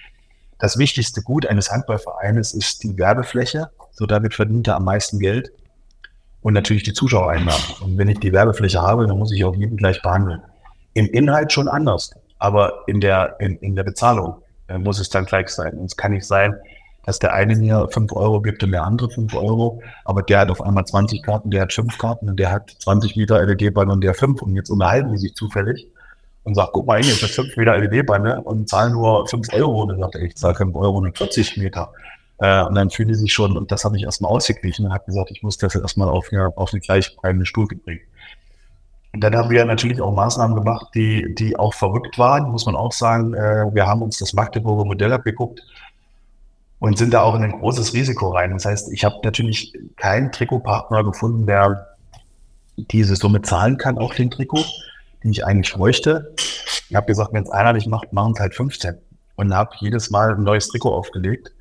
Das wichtigste Gut eines Handballvereines ist die Werbefläche. So damit verdient er am meisten Geld und natürlich die Zuschauereinnahmen. Und wenn ich die Werbefläche habe, dann muss ich auch jeden gleich behandeln. Im Inhalt schon anders, aber in der, in, in der Bezahlung äh, muss es dann gleich sein. Und es kann nicht sein, dass der eine mir fünf Euro gibt und der andere fünf Euro, aber der hat auf einmal 20 Karten, der hat fünf Karten und der hat 20 Meter LED-Band und der fünf und jetzt unterhalten die sich zufällig und sagt, guck mal, jetzt hat fünf Meter LED-Bande und zahlen nur fünf Euro. Und dann sagt er, ich zahle fünf Euro und 40 Meter. Äh, und dann fühlte sich schon, und das habe ich erstmal ausgeglichen und habe gesagt, ich muss das erstmal auf, ja, auf eine gleichbleibende Stufe bringen. Und dann haben wir natürlich auch Maßnahmen gemacht, die, die auch verrückt waren, muss man auch sagen. Äh, wir haben uns das Magdeburger Modell abgeguckt und sind da auch in ein großes Risiko rein. Das heißt, ich habe natürlich keinen Trikotpartner gefunden, der diese Summe zahlen kann auf den Trikot, die ich eigentlich bräuchte. Ich habe gesagt, wenn es einer nicht macht, machen es halt 15. Und habe jedes Mal ein neues Trikot aufgelegt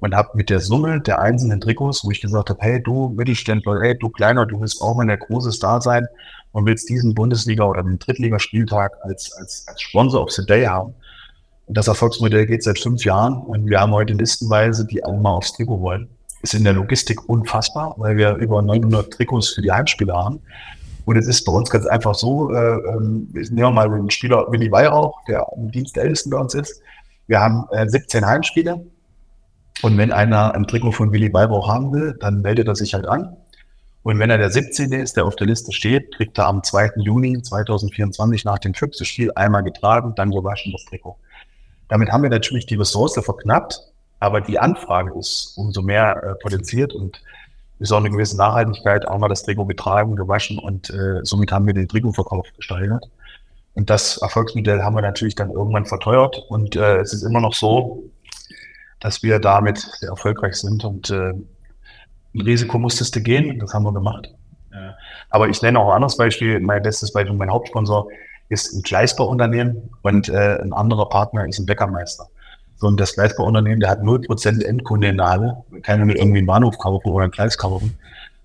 und habe mit der Summe der einzelnen Trikots, wo ich gesagt habe, hey du Mittelständler, hey du Kleiner, du willst auch mal der große Star sein und willst diesen Bundesliga- oder den Drittligaspieltag als, als, als Sponsor of the Day haben. Das Erfolgsmodell geht seit fünf Jahren und wir haben heute listenweise, die alle mal aufs Trikot wollen. Ist in der Logistik unfassbar, weil wir über 900 Trikots für die Heimspiele haben. Und es ist bei uns ganz einfach so, äh, ähm, nehmen wir mal den Spieler Willi Weihrauch, der der Ältesten bei uns ist. Wir haben äh, 17 Heimspiele, und wenn einer ein Trikot von Willy Weibauch haben will, dann meldet er sich halt an. Und wenn er der 17. ist, der auf der Liste steht, kriegt er am 2. Juni 2024 nach dem Füchse-Spiel einmal getragen, dann gewaschen das Trikot. Damit haben wir natürlich die Ressource verknappt, aber die Anfrage ist umso mehr äh, potenziert und ist auch eine gewisse Nachhaltigkeit, auch mal das Trikot getragen, gewaschen und äh, somit haben wir den Trikotverkauf gesteigert. Und das Erfolgsmodell haben wir natürlich dann irgendwann verteuert und äh, es ist immer noch so, dass wir damit sehr erfolgreich sind. Und äh, ein Risiko musstest du gehen, das haben wir gemacht. Ja. Aber ich nenne auch ein anderes Beispiel. Mein bestes Beispiel, mein Hauptsponsor ist ein Gleisbauunternehmen und äh, ein anderer Partner ist ein Bäckermeister. So, und das Gleisbauunternehmen, der hat 0% Endkunde in der Halle. Kann mit irgendwie einen Bahnhof kaufen oder ein Gleis kaufen.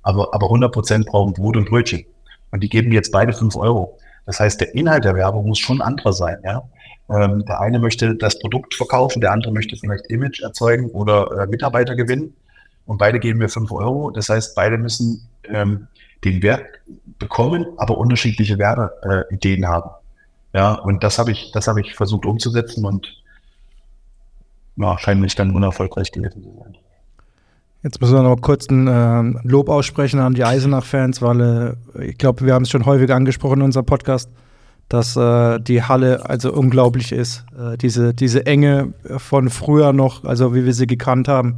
aber, aber 100 Prozent brauchen Brot und Brötchen. Und die geben jetzt beide 5 Euro. Das heißt, der Inhalt der Werbung muss schon anderer sein. Ja? Ähm, der eine möchte das Produkt verkaufen, der andere möchte vielleicht Image erzeugen oder äh, Mitarbeiter gewinnen. Und beide geben mir 5 Euro. Das heißt, beide müssen ähm, den Wert bekommen, aber unterschiedliche Werbeideen äh, haben. Ja, und das habe ich, das habe ich versucht umzusetzen und ja, scheint dann unerfolgreich gewesen zu sein. Jetzt müssen wir noch kurz ein äh, Lob aussprechen an die Eisenach-Fans, weil äh, ich glaube, wir haben es schon häufig angesprochen in unserem Podcast, dass äh, die Halle also unglaublich ist. Äh, diese, diese Enge von früher noch, also wie wir sie gekannt haben.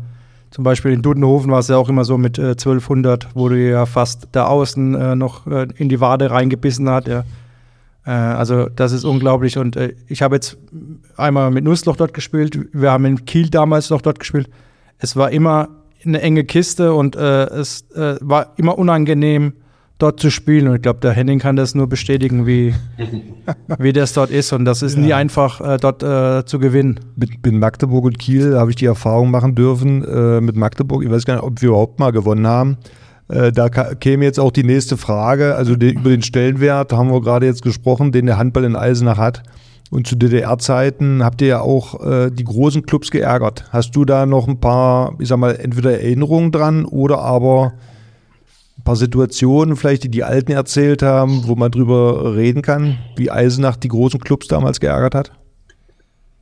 Zum Beispiel in Dudenhofen war es ja auch immer so mit 1200, äh, wo du ja fast da außen äh, noch in die Wade reingebissen hat. Ja. Also das ist unglaublich und ich habe jetzt einmal mit Nussloch dort gespielt. Wir haben in Kiel damals noch dort gespielt. Es war immer eine enge Kiste und äh, es äh, war immer unangenehm, dort zu spielen. Und ich glaube, der Henning kann das nur bestätigen, wie, *laughs* wie das dort ist. Und das ist ja. nie einfach, äh, dort äh, zu gewinnen. Mit, mit, Magdeburg und Kiel habe ich die Erfahrung machen dürfen. Äh, mit Magdeburg, ich weiß gar nicht, ob wir überhaupt mal gewonnen haben. Äh, da käme jetzt auch die nächste Frage. Also die, über den Stellenwert haben wir gerade jetzt gesprochen, den der Handball in Eisenach hat. Und zu DDR-Zeiten habt ihr ja auch äh, die großen Clubs geärgert. Hast du da noch ein paar, ich sag mal, entweder Erinnerungen dran oder aber ein paar Situationen, vielleicht die die Alten erzählt haben, wo man drüber reden kann, wie Eisenach die großen Clubs damals geärgert hat?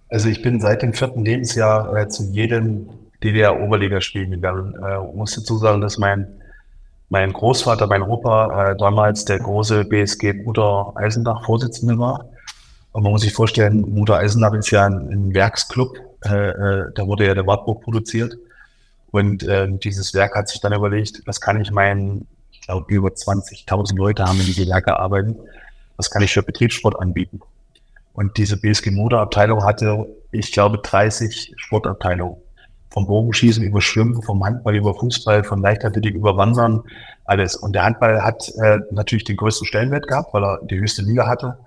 Also ich bin seit dem vierten Lebensjahr äh, zu jedem DDR-Oberligaspiel gegangen. Äh, muss dazu sagen, dass mein, mein Großvater, mein Opa äh, damals der große BSG Bruder Eisenach-Vorsitzende war. Und man muss sich vorstellen, Mutter Eisenach ist ja ein, ein Werksclub. Äh, äh, da wurde ja der Wartburg produziert. Und äh, dieses Werk hat sich dann überlegt, was kann ich meinen, ich glaube, über 20.000 Leute haben in diese Werke arbeiten, was kann ich für Betriebssport anbieten? Und diese BSG Motorabteilung hatte, ich glaube, 30 Sportabteilungen. Vom Bogenschießen über Schwimmen, vom Handball über Fußball, von Leichtathletik über Wandern, alles. Und der Handball hat äh, natürlich den größten Stellenwert gehabt, weil er die höchste Liga hatte.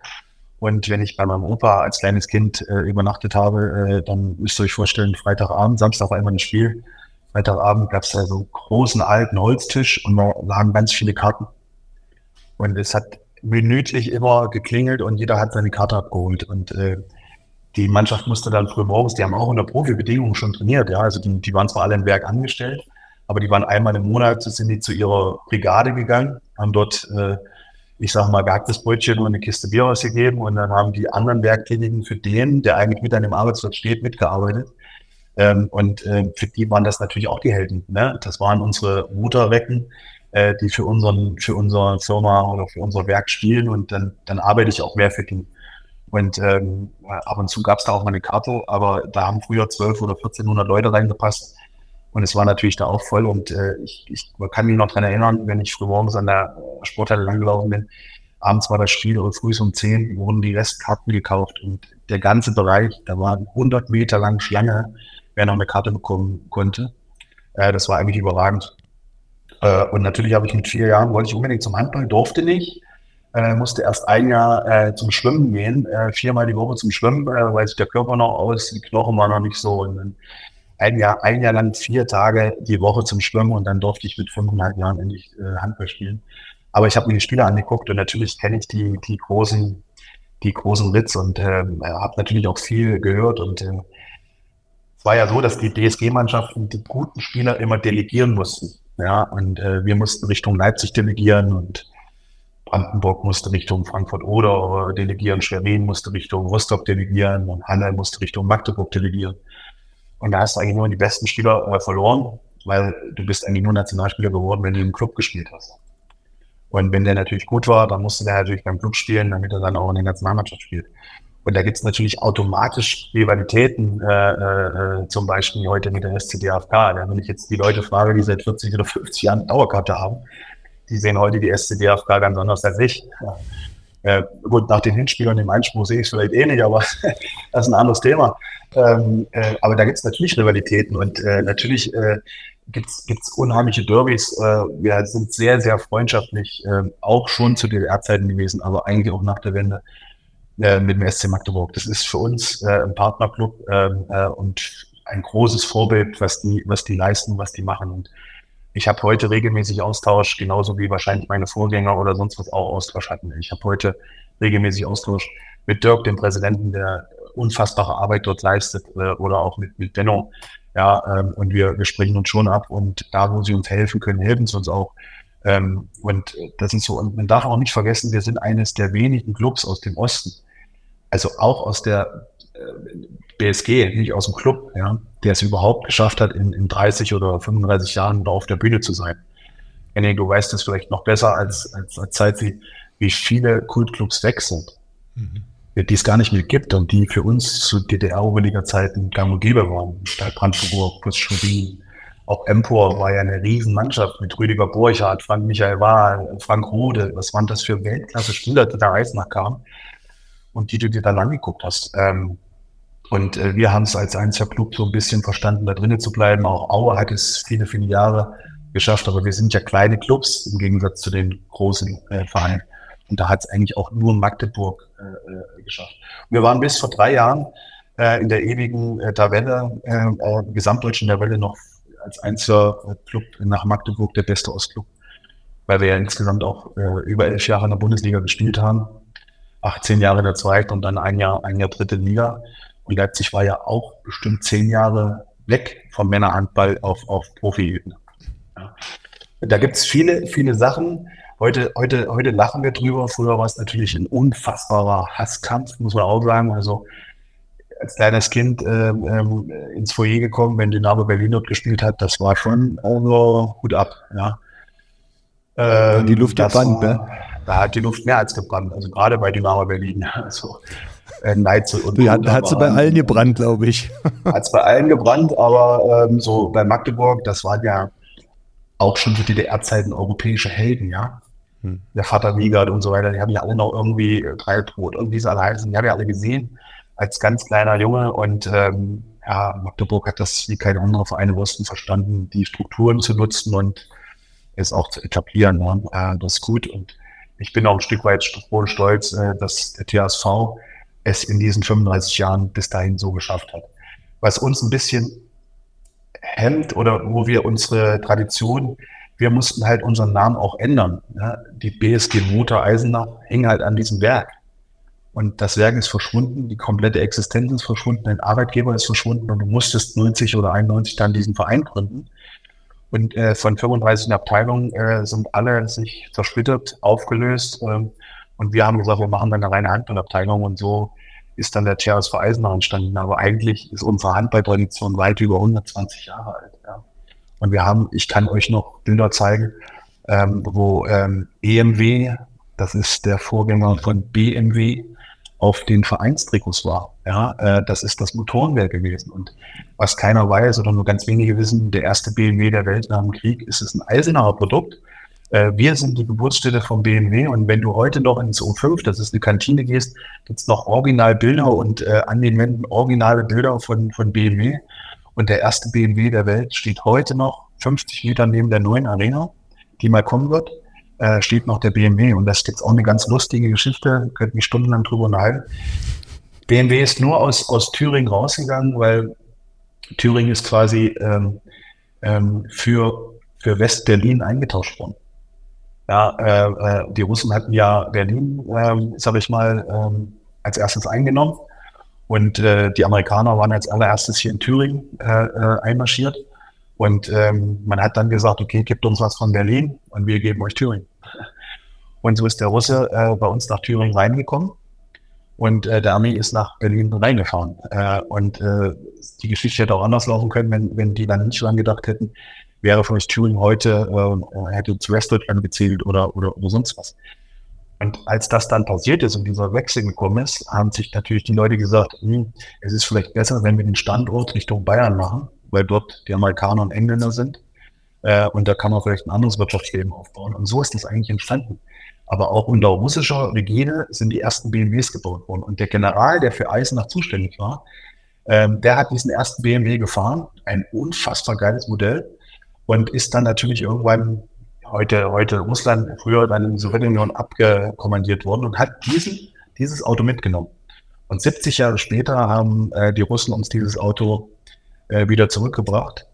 Und wenn ich bei meinem Opa als kleines Kind äh, übernachtet habe, äh, dann müsst ihr euch vorstellen, Freitagabend, Samstag war immer ein Spiel. Freitagabend gab es da so einen großen alten Holztisch und da lagen ganz viele Karten. Und es hat minütlich immer geklingelt und jeder hat seine Karte abgeholt. Und äh, die Mannschaft musste dann früh morgens, die haben auch unter Profibedingungen schon trainiert, ja. Also die, die waren zwar alle im Werk angestellt, aber die waren einmal im Monat, sind die zu ihrer Brigade gegangen, haben dort äh, ich sage mal, gehacktes Brötchen und eine Kiste Bier ausgegeben und dann haben die anderen Werktätigen für den, der eigentlich mit an dem Arbeitsplatz steht, mitgearbeitet. Ähm, und äh, für die waren das natürlich auch die Helden. Ne? Das waren unsere Motorwecken, äh, die für unseren, für unsere Firma oder für unser Werk spielen und dann, dann arbeite ich auch mehr für die. Und ähm, ab und zu gab es da auch mal eine Karte, aber da haben früher 12 oder 1400 Leute reingepasst. Und es war natürlich da auch voll. Und äh, ich, ich kann mich noch dran erinnern, wenn ich früh morgens an der Sporthalle langgelaufen bin, abends war das Spiel oder früh um 10 wurden die Restkarten gekauft. Und der ganze Bereich, da war 100 Meter lang Schlange, wer noch eine Karte bekommen konnte. Äh, das war eigentlich überragend. Äh, und natürlich habe ich mit vier Jahren, wollte ich unbedingt zum Handball, durfte nicht. Äh, musste erst ein Jahr äh, zum Schwimmen gehen, äh, viermal die Woche zum Schwimmen, äh, weil sich der Körper noch aus, die Knochen waren noch nicht so. Und dann ein Jahr, ein Jahr lang vier Tage die Woche zum Schwimmen und dann durfte ich mit fünfeinhalb Jahren endlich äh, Handball spielen. Aber ich habe mir die Spieler angeguckt und natürlich kenne ich die, die großen, die großen Ritz und äh, habe natürlich auch viel gehört und äh, es war ja so, dass die DSG-Mannschaften die guten Spieler immer delegieren mussten. Ja, und äh, wir mussten Richtung Leipzig delegieren und Brandenburg musste Richtung Frankfurt-Oder delegieren, Schwerin musste Richtung Rostock delegieren und Hanne musste Richtung Magdeburg delegieren. Und da hast du eigentlich nur die besten Spieler äh, verloren, weil du bist eigentlich nur Nationalspieler geworden, wenn du im Club gespielt hast. Und wenn der natürlich gut war, dann musste der natürlich beim Club spielen, damit er dann auch in der Nationalmannschaft spielt. Und da gibt es natürlich automatisch Rivalitäten, äh, äh, zum Beispiel heute mit der SCDFK. Wenn ich jetzt die Leute frage, die seit 40 oder 50 Jahren Dauerkarte haben, die sehen heute die SCDFK ganz anders als ich. Äh, gut, nach den Hinspielern im Einspruch sehe ich es vielleicht eh nicht, aber *laughs* das ist ein anderes Thema. Ähm, äh, aber da gibt es natürlich Rivalitäten und äh, natürlich äh, gibt es unheimliche Derbys. Äh, wir sind sehr, sehr freundschaftlich, äh, auch schon zu DDR-Zeiten gewesen, aber eigentlich auch nach der Wende äh, mit dem SC Magdeburg. Das ist für uns äh, ein Partnerclub ähm, äh, und ein großes Vorbild, was die, was die leisten, was die machen. Und Ich habe heute regelmäßig Austausch, genauso wie wahrscheinlich meine Vorgänger oder sonst was auch Austausch hatten. Ich habe heute regelmäßig Austausch mit Dirk, dem Präsidenten, der unfassbare Arbeit dort leistet, äh, oder auch mit, mit Benno. Ja, ähm, und wir, wir sprechen uns schon ab und da, wo sie uns helfen können, helfen sie uns auch. Ähm, und das ist so, und man darf auch nicht vergessen, wir sind eines der wenigen Clubs aus dem Osten, also auch aus der äh, BSG, nicht aus dem Club, ja, der es überhaupt geschafft hat, in, in 30 oder 35 Jahren da auf der Bühne zu sein. Henning, du weißt es vielleicht noch besser als, als, als Zeit, wie, wie viele Kultclubs weg sind, mhm. die es gar nicht mehr gibt und die für uns zu DDR-Oberliga-Zeiten gang und gäbe waren. Brandenburg, plus Schubin, auch Empor war ja eine Riesenmannschaft mit Rüdiger Borchardt, Frank Michael Wahl, Frank Rode. Was waren das für Weltklasse-Spieler, die da Eisnach kamen und die du dir dann angeguckt hast? Ähm, und äh, wir haben es als einziger Club so ein bisschen verstanden, da drinnen zu bleiben. Auch Aue hat es viele, viele Jahre geschafft, aber wir sind ja kleine Clubs im Gegensatz zu den großen äh, Vereinen. Und da hat es eigentlich auch nur Magdeburg äh, äh, geschafft. wir waren bis vor drei Jahren äh, in der ewigen äh, Tabelle, äh, äh, gesamtdeutschen Tabelle noch als einziger Club nach Magdeburg der beste Ostclub, weil wir ja insgesamt auch äh, über elf Jahre in der Bundesliga gespielt haben, 18 Jahre in der zweiten und dann ein Jahr, ein Jahr dritte Liga. Und Leipzig war ja auch bestimmt zehn Jahre weg vom Männerhandball auf, auf Profi-Ebene. Ja. Da gibt's viele, viele Sachen. Heute, heute, heute lachen wir drüber. Früher war es natürlich ein unfassbarer Hasskampf, muss man auch sagen. Also als kleines Kind ähm, ähm, ins Foyer gekommen, wenn Dynamo Berlin dort gespielt hat, das war schon also Hut ab. Ja. Ähm, die Luft gebrannt, ne? Da hat die Luft mehr als gebrannt, also gerade bei Dynamo Berlin. *laughs* Also, äh, Neitzel und ja, hat sie bei allen gebrannt, glaube ich. *laughs* Hat es bei allen gebrannt, aber ähm, so bei Magdeburg, das waren ja auch schon zu DDR-Zeiten europäische Helden, ja. Hm. Der Vater Wiegert und so weiter, die haben ja alle noch irgendwie drei Brot und wie sie alle heißen, die haben ja alle gesehen als ganz kleiner Junge und ähm, ja, Magdeburg hat das wie keine andere Vereine wussten verstanden, die Strukturen zu nutzen und es auch zu etablieren. Ja. Äh, das ist gut und ich bin auch ein Stück weit froh und stolz, äh, dass der THSV es in diesen 35 Jahren bis dahin so geschafft hat. Was uns ein bisschen hemmt oder wo wir unsere Tradition, wir mussten halt unseren Namen auch ändern. Ja. Die BSG Motor Eisenach hing halt an diesem Werk. Und das Werk ist verschwunden, die komplette Existenz ist verschwunden, dein Arbeitgeber ist verschwunden und du musstest 90 oder 91 dann diesen Verein gründen. Und äh, von 35 Abteilungen äh, sind alle sich zersplittert, aufgelöst. Ähm, und wir haben gesagt, wir machen dann eine reine Handballabteilung und so ist dann der THSV Eisenach entstanden. Aber eigentlich ist unsere Handballtradition weit über 120 Jahre alt. Ja. Und wir haben, ich kann euch noch Bilder zeigen, ähm, wo ähm, EMW, das ist der Vorgänger von BMW, auf den Vereinstrikots war. Ja, äh, das ist das Motorenwerk gewesen. Und was keiner weiß oder nur ganz wenige wissen, der erste BMW der Welt nach dem Krieg ist es ein Eisenacher Produkt. Äh, wir sind die Geburtsstätte vom BMW und wenn du heute noch ins O5, das ist eine Kantine gehst, gibt's noch Originalbilder und äh, an den Wänden originale Bilder von, von BMW. Und der erste BMW der Welt steht heute noch 50 Meter neben der neuen Arena, die mal kommen wird äh, steht noch der BMW. Und das gibt auch eine ganz lustige Geschichte, könnte mich stundenlang drüber unterhalten. BMW ist nur aus, aus Thüringen rausgegangen, weil Thüringen ist quasi ähm, ähm, für, für West-Berlin eingetauscht worden. Ja, äh, äh, die Russen hatten ja Berlin, äh, sag ich mal, ähm, als erstes eingenommen. Und äh, die Amerikaner waren als allererstes hier in Thüringen äh, äh, einmarschiert. Und ähm, man hat dann gesagt, okay, gebt uns was von Berlin und wir geben euch Thüringen. Und so ist der Russe äh, bei uns nach Thüringen reingekommen und äh, der Armee ist nach Berlin reingefahren. Äh, und äh, die Geschichte hätte auch anders laufen können, wenn, wenn die dann nicht dran gedacht hätten, wäre vielleicht Thüringen heute, äh, hätte zu Westdeutschland gezählt oder, oder, oder sonst was. Und als das dann passiert ist und dieser Wechsel gekommen ist, haben sich natürlich die Leute gesagt, hm, es ist vielleicht besser, wenn wir den Standort Richtung Bayern machen, weil dort die Amerikaner und Engländer sind. Äh, und da kann man vielleicht ein anderes Wirtschaftsleben aufbauen. Und so ist das eigentlich entstanden. Aber auch unter russischer Regine sind die ersten BMWs gebaut worden. Und der General, der für Eisenach zuständig war, ähm, der hat diesen ersten BMW gefahren. Ein unfassbar geiles Modell. Und ist dann natürlich irgendwann heute, heute Russland, früher dann in die Sowjetunion abgekommandiert worden und hat diesen, dieses Auto mitgenommen. Und 70 Jahre später haben äh, die Russen uns dieses Auto äh, wieder zurückgebracht.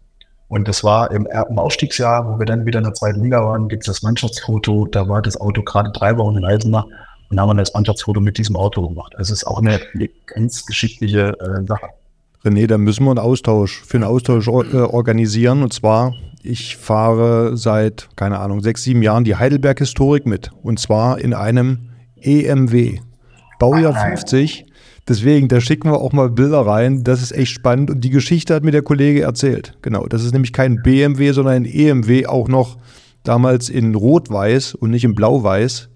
Und das war im, im Aufstiegsjahr, wo wir dann wieder in der zweiten Liga waren, gibt es das Mannschaftsfoto. Da war das Auto gerade drei Wochen in Eisenach und haben wir das Mannschaftsfoto mit diesem Auto gemacht. Also es ist auch eine ganz geschichtliche äh, Sache. René, da müssen wir einen Austausch, für einen Austausch äh, organisieren. Und zwar, ich fahre seit, keine Ahnung, sechs, sieben Jahren die Heidelberg-Historik mit. Und zwar in einem EMW. Baujahr Ach, 50. Deswegen, da schicken wir auch mal Bilder rein. Das ist echt spannend. Und die Geschichte hat mir der Kollege erzählt. Genau, das ist nämlich kein BMW, sondern ein EMW, auch noch damals in Rot-Weiß und nicht in Blau-Weiß.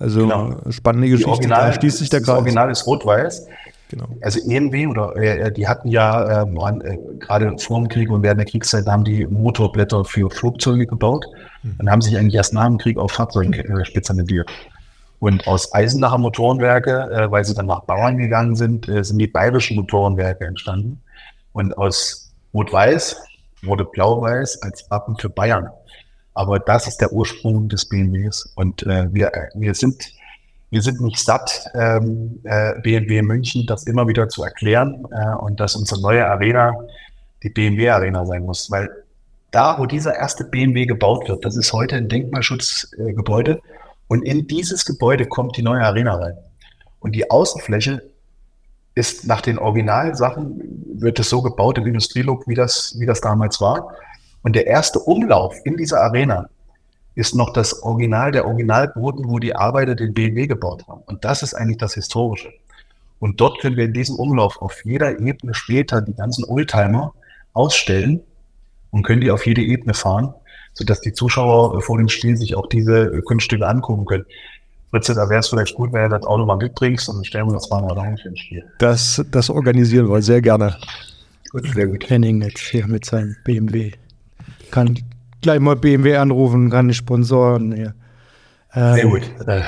Also genau. spannende Geschichte. Original, da schließt sich der Kreis. Das Original ist Rot-Weiß. Genau. Also EMW oder äh, die hatten ja ähm, äh, gerade vor dem Krieg und während der Kriegszeit haben die Motorblätter für Flugzeuge gebaut mhm. und haben sich eigentlich erst nach dem Krieg auf Fahrzeuge äh, spezialisiert. Und aus Eisenacher Motorenwerke, äh, weil sie dann nach Bauern gegangen sind, äh, sind die bayerischen Motorenwerke entstanden. Und aus Rot-Weiß wurde Blau-Weiß als Wappen für Bayern. Aber das ist der Ursprung des BMWs. Und äh, wir, wir sind wir sind nicht satt, ähm, äh, BMW München das immer wieder zu erklären äh, und dass unsere neue Arena die BMW Arena sein muss, weil da, wo dieser erste BMW gebaut wird, das ist heute ein Denkmalschutzgebäude und in dieses Gebäude kommt die neue Arena rein. Und die Außenfläche ist nach den Originalsachen, wird es so gebaut im Industrielook, wie das, wie das damals war. Und der erste Umlauf in dieser Arena ist noch das Original, der Originalboden, wo die Arbeiter den BMW gebaut haben. Und das ist eigentlich das Historische. Und dort können wir in diesem Umlauf auf jeder Ebene später die ganzen Oldtimer ausstellen und können die auf jede Ebene fahren, sodass die Zuschauer vor dem Spiel sich auch diese Kunststücke angucken können. Fritze, da wäre es vielleicht gut, wenn du das Auto mal mitbringst und dann stellen wir das mal rein für ein Spiel. Das, das organisieren wir sehr gerne. Gut, sehr gut. Henning jetzt hier mit seinem BMW. Kann gleich mal BMW anrufen, kann ich sponsoren. Ja. Ähm, Sehr gut. Äh,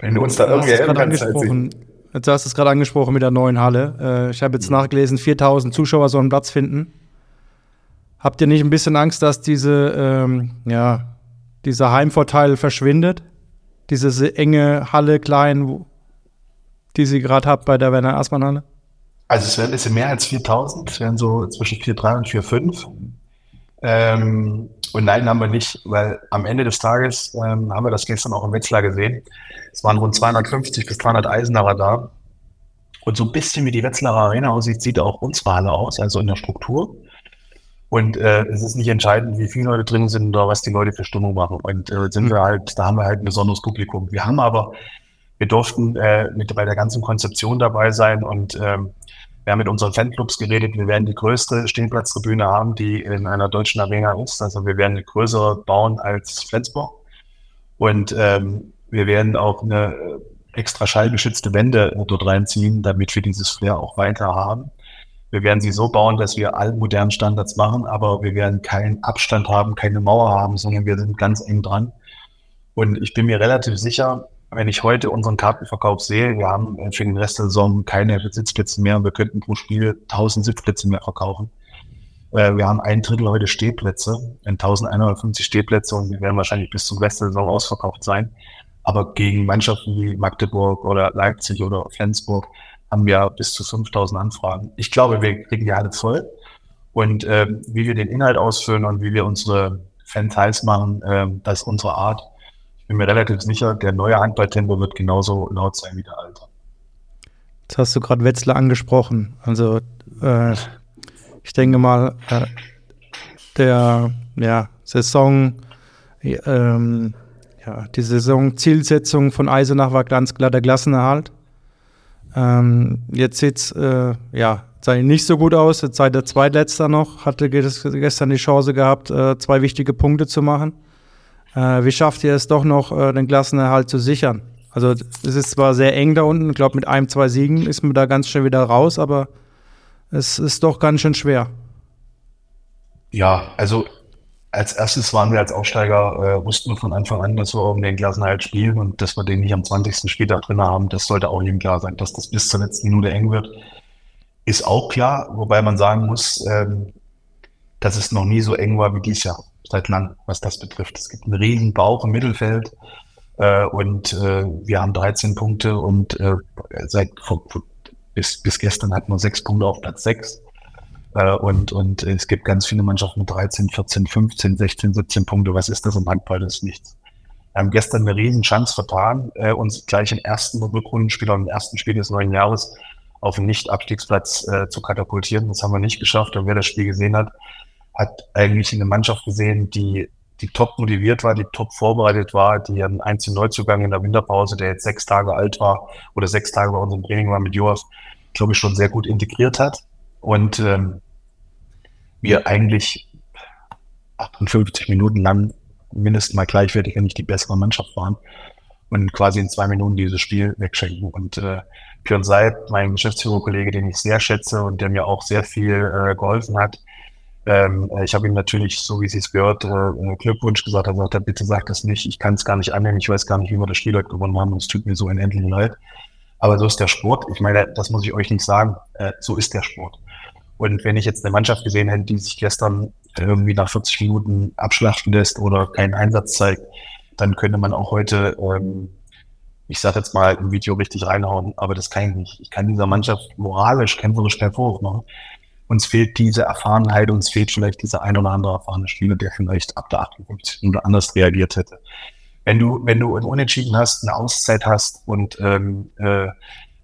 wenn du uns da irgendwie helfen kannst. Angesprochen, jetzt hast du es gerade angesprochen mit der neuen Halle. Äh, ich habe jetzt mhm. nachgelesen, 4000 Zuschauer sollen Platz finden. Habt ihr nicht ein bisschen Angst, dass diese, ähm, ja, dieser Heimvorteil verschwindet? Diese enge Halle, klein, die sie gerade habt bei der Werner Aßmann Halle? Also es werden ein bisschen mehr als 4000, es werden so zwischen 4,3 und 4,5. Ähm, und nein, haben wir nicht, weil am Ende des Tages ähm, haben wir das gestern auch im Wetzlar gesehen. Es waren rund 250 bis 300 Eisenacher da. Und so ein bisschen wie die Wetzlarer Arena aussieht, sieht auch unsere Halle aus, also in der Struktur. Und äh, es ist nicht entscheidend, wie viele Leute drin sind oder was die Leute für Stimmung machen. Und äh, sind wir halt, da haben wir halt ein besonderes Publikum. Wir haben aber, wir durften äh, mit bei der ganzen Konzeption dabei sein und ähm, wir haben mit unseren Fanclubs geredet, wir werden die größte Stehplatztribüne haben, die in einer deutschen Arena ist. Also wir werden eine größere bauen als Flensburg. Und ähm, wir werden auch eine extra schallgeschützte Wände dort reinziehen, damit wir dieses Flair auch weiter haben. Wir werden sie so bauen, dass wir allen modernen Standards machen, aber wir werden keinen Abstand haben, keine Mauer haben, sondern wir sind ganz eng dran. Und ich bin mir relativ sicher, wenn ich heute unseren Kartenverkauf sehe, wir haben für den Rest der Saison keine Sitzplätze mehr und wir könnten pro Spiel 1000 Sitzplätze mehr verkaufen. Äh, wir haben ein Drittel heute Stehplätze, 1150 Stehplätze und wir werden wahrscheinlich bis zum Rest der Saison ausverkauft sein. Aber gegen Mannschaften wie Magdeburg oder Leipzig oder Flensburg haben wir bis zu 5000 Anfragen. Ich glaube, wir kriegen die alle voll. Und äh, wie wir den Inhalt ausfüllen und wie wir unsere Fans heiß machen, äh, das ist unsere Art bin mir relativ sicher, der neue Handballtempo wird genauso laut sein wie der alte. Jetzt hast du gerade Wetzlar angesprochen. Also äh, ich denke mal, äh, der ja, Saison, ähm, ja, die Saisonzielsetzung von Eisenach war ganz klar der Klassenerhalt. Ähm, jetzt sieht es äh, ja, nicht so gut aus. Jetzt seid der Zweitletzter noch, hatte gestern die Chance gehabt, äh, zwei wichtige Punkte zu machen. Äh, wie schafft ihr es doch noch, äh, den Klassenerhalt zu sichern? Also es ist zwar sehr eng da unten, ich glaube mit einem, zwei Siegen ist man da ganz schnell wieder raus, aber es ist doch ganz schön schwer. Ja, also als erstes waren wir als Aufsteiger, äh, wussten wir von Anfang an, dass wir um den Klassenerhalt spielen und dass wir den nicht am 20. Spieltag drin haben. Das sollte auch jedem klar sein, dass das bis zur letzten Minute eng wird. Ist auch klar, wobei man sagen muss, ähm, dass es noch nie so eng war wie dieses Jahr seit lang, was das betrifft. Es gibt einen riesen Bauch im Mittelfeld äh, und äh, wir haben 13 Punkte und äh, seit bis, bis gestern hatten wir sechs Punkte auf Platz sechs. Äh, und, und es gibt ganz viele Mannschaften mit 13, 14, 15, 16, 17 Punkte. Was ist das im Handball? Das ist nichts. Wir haben gestern eine riesen Chance vertan, äh, uns gleich im ersten Rückrundenspieler, im ersten Spiel des neuen Jahres auf den Nicht-Abstiegsplatz äh, zu katapultieren. Das haben wir nicht geschafft. Und wer das Spiel gesehen hat, hat eigentlich eine Mannschaft gesehen, die, die top motiviert war, die top vorbereitet war, die einen einzigen Neuzugang in der Winterpause, der jetzt sechs Tage alt war oder sechs Tage bei unserem Training war mit Joas, glaube ich, schon sehr gut integriert hat. Und ähm, wir eigentlich 58 Minuten lang mindestens mal gleichwertig, nicht die bessere Mannschaft waren und quasi in zwei Minuten dieses Spiel wegschenken. Und äh, Björn Seid, mein Geschäftsführerkollege, den ich sehr schätze und der mir auch sehr viel äh, geholfen hat, ähm, ich habe ihm natürlich, so wie sie es gehört, äh, Glückwunsch gesagt. Er sagt, bitte sag das nicht. Ich kann es gar nicht annehmen. Ich weiß gar nicht, wie wir das Spiel heute gewonnen haben. Es tut mir so unendlich leid. Aber so ist der Sport. Ich meine, das muss ich euch nicht sagen. Äh, so ist der Sport. Und wenn ich jetzt eine Mannschaft gesehen hätte, die sich gestern irgendwie nach 40 Minuten abschlachten lässt oder keinen Einsatz zeigt, dann könnte man auch heute, ähm, ich sage jetzt mal, im Video richtig reinhauen, aber das kann ich nicht. Ich kann dieser Mannschaft moralisch, kämpferisch hervorrufen. machen. Uns fehlt diese Erfahrenheit, uns fehlt vielleicht dieser ein oder andere erfahrene Spieler, der vielleicht ab der 58 Minute anders reagiert hätte. Wenn du, wenn du ein Unentschieden hast, eine Auszeit hast und ähm, äh,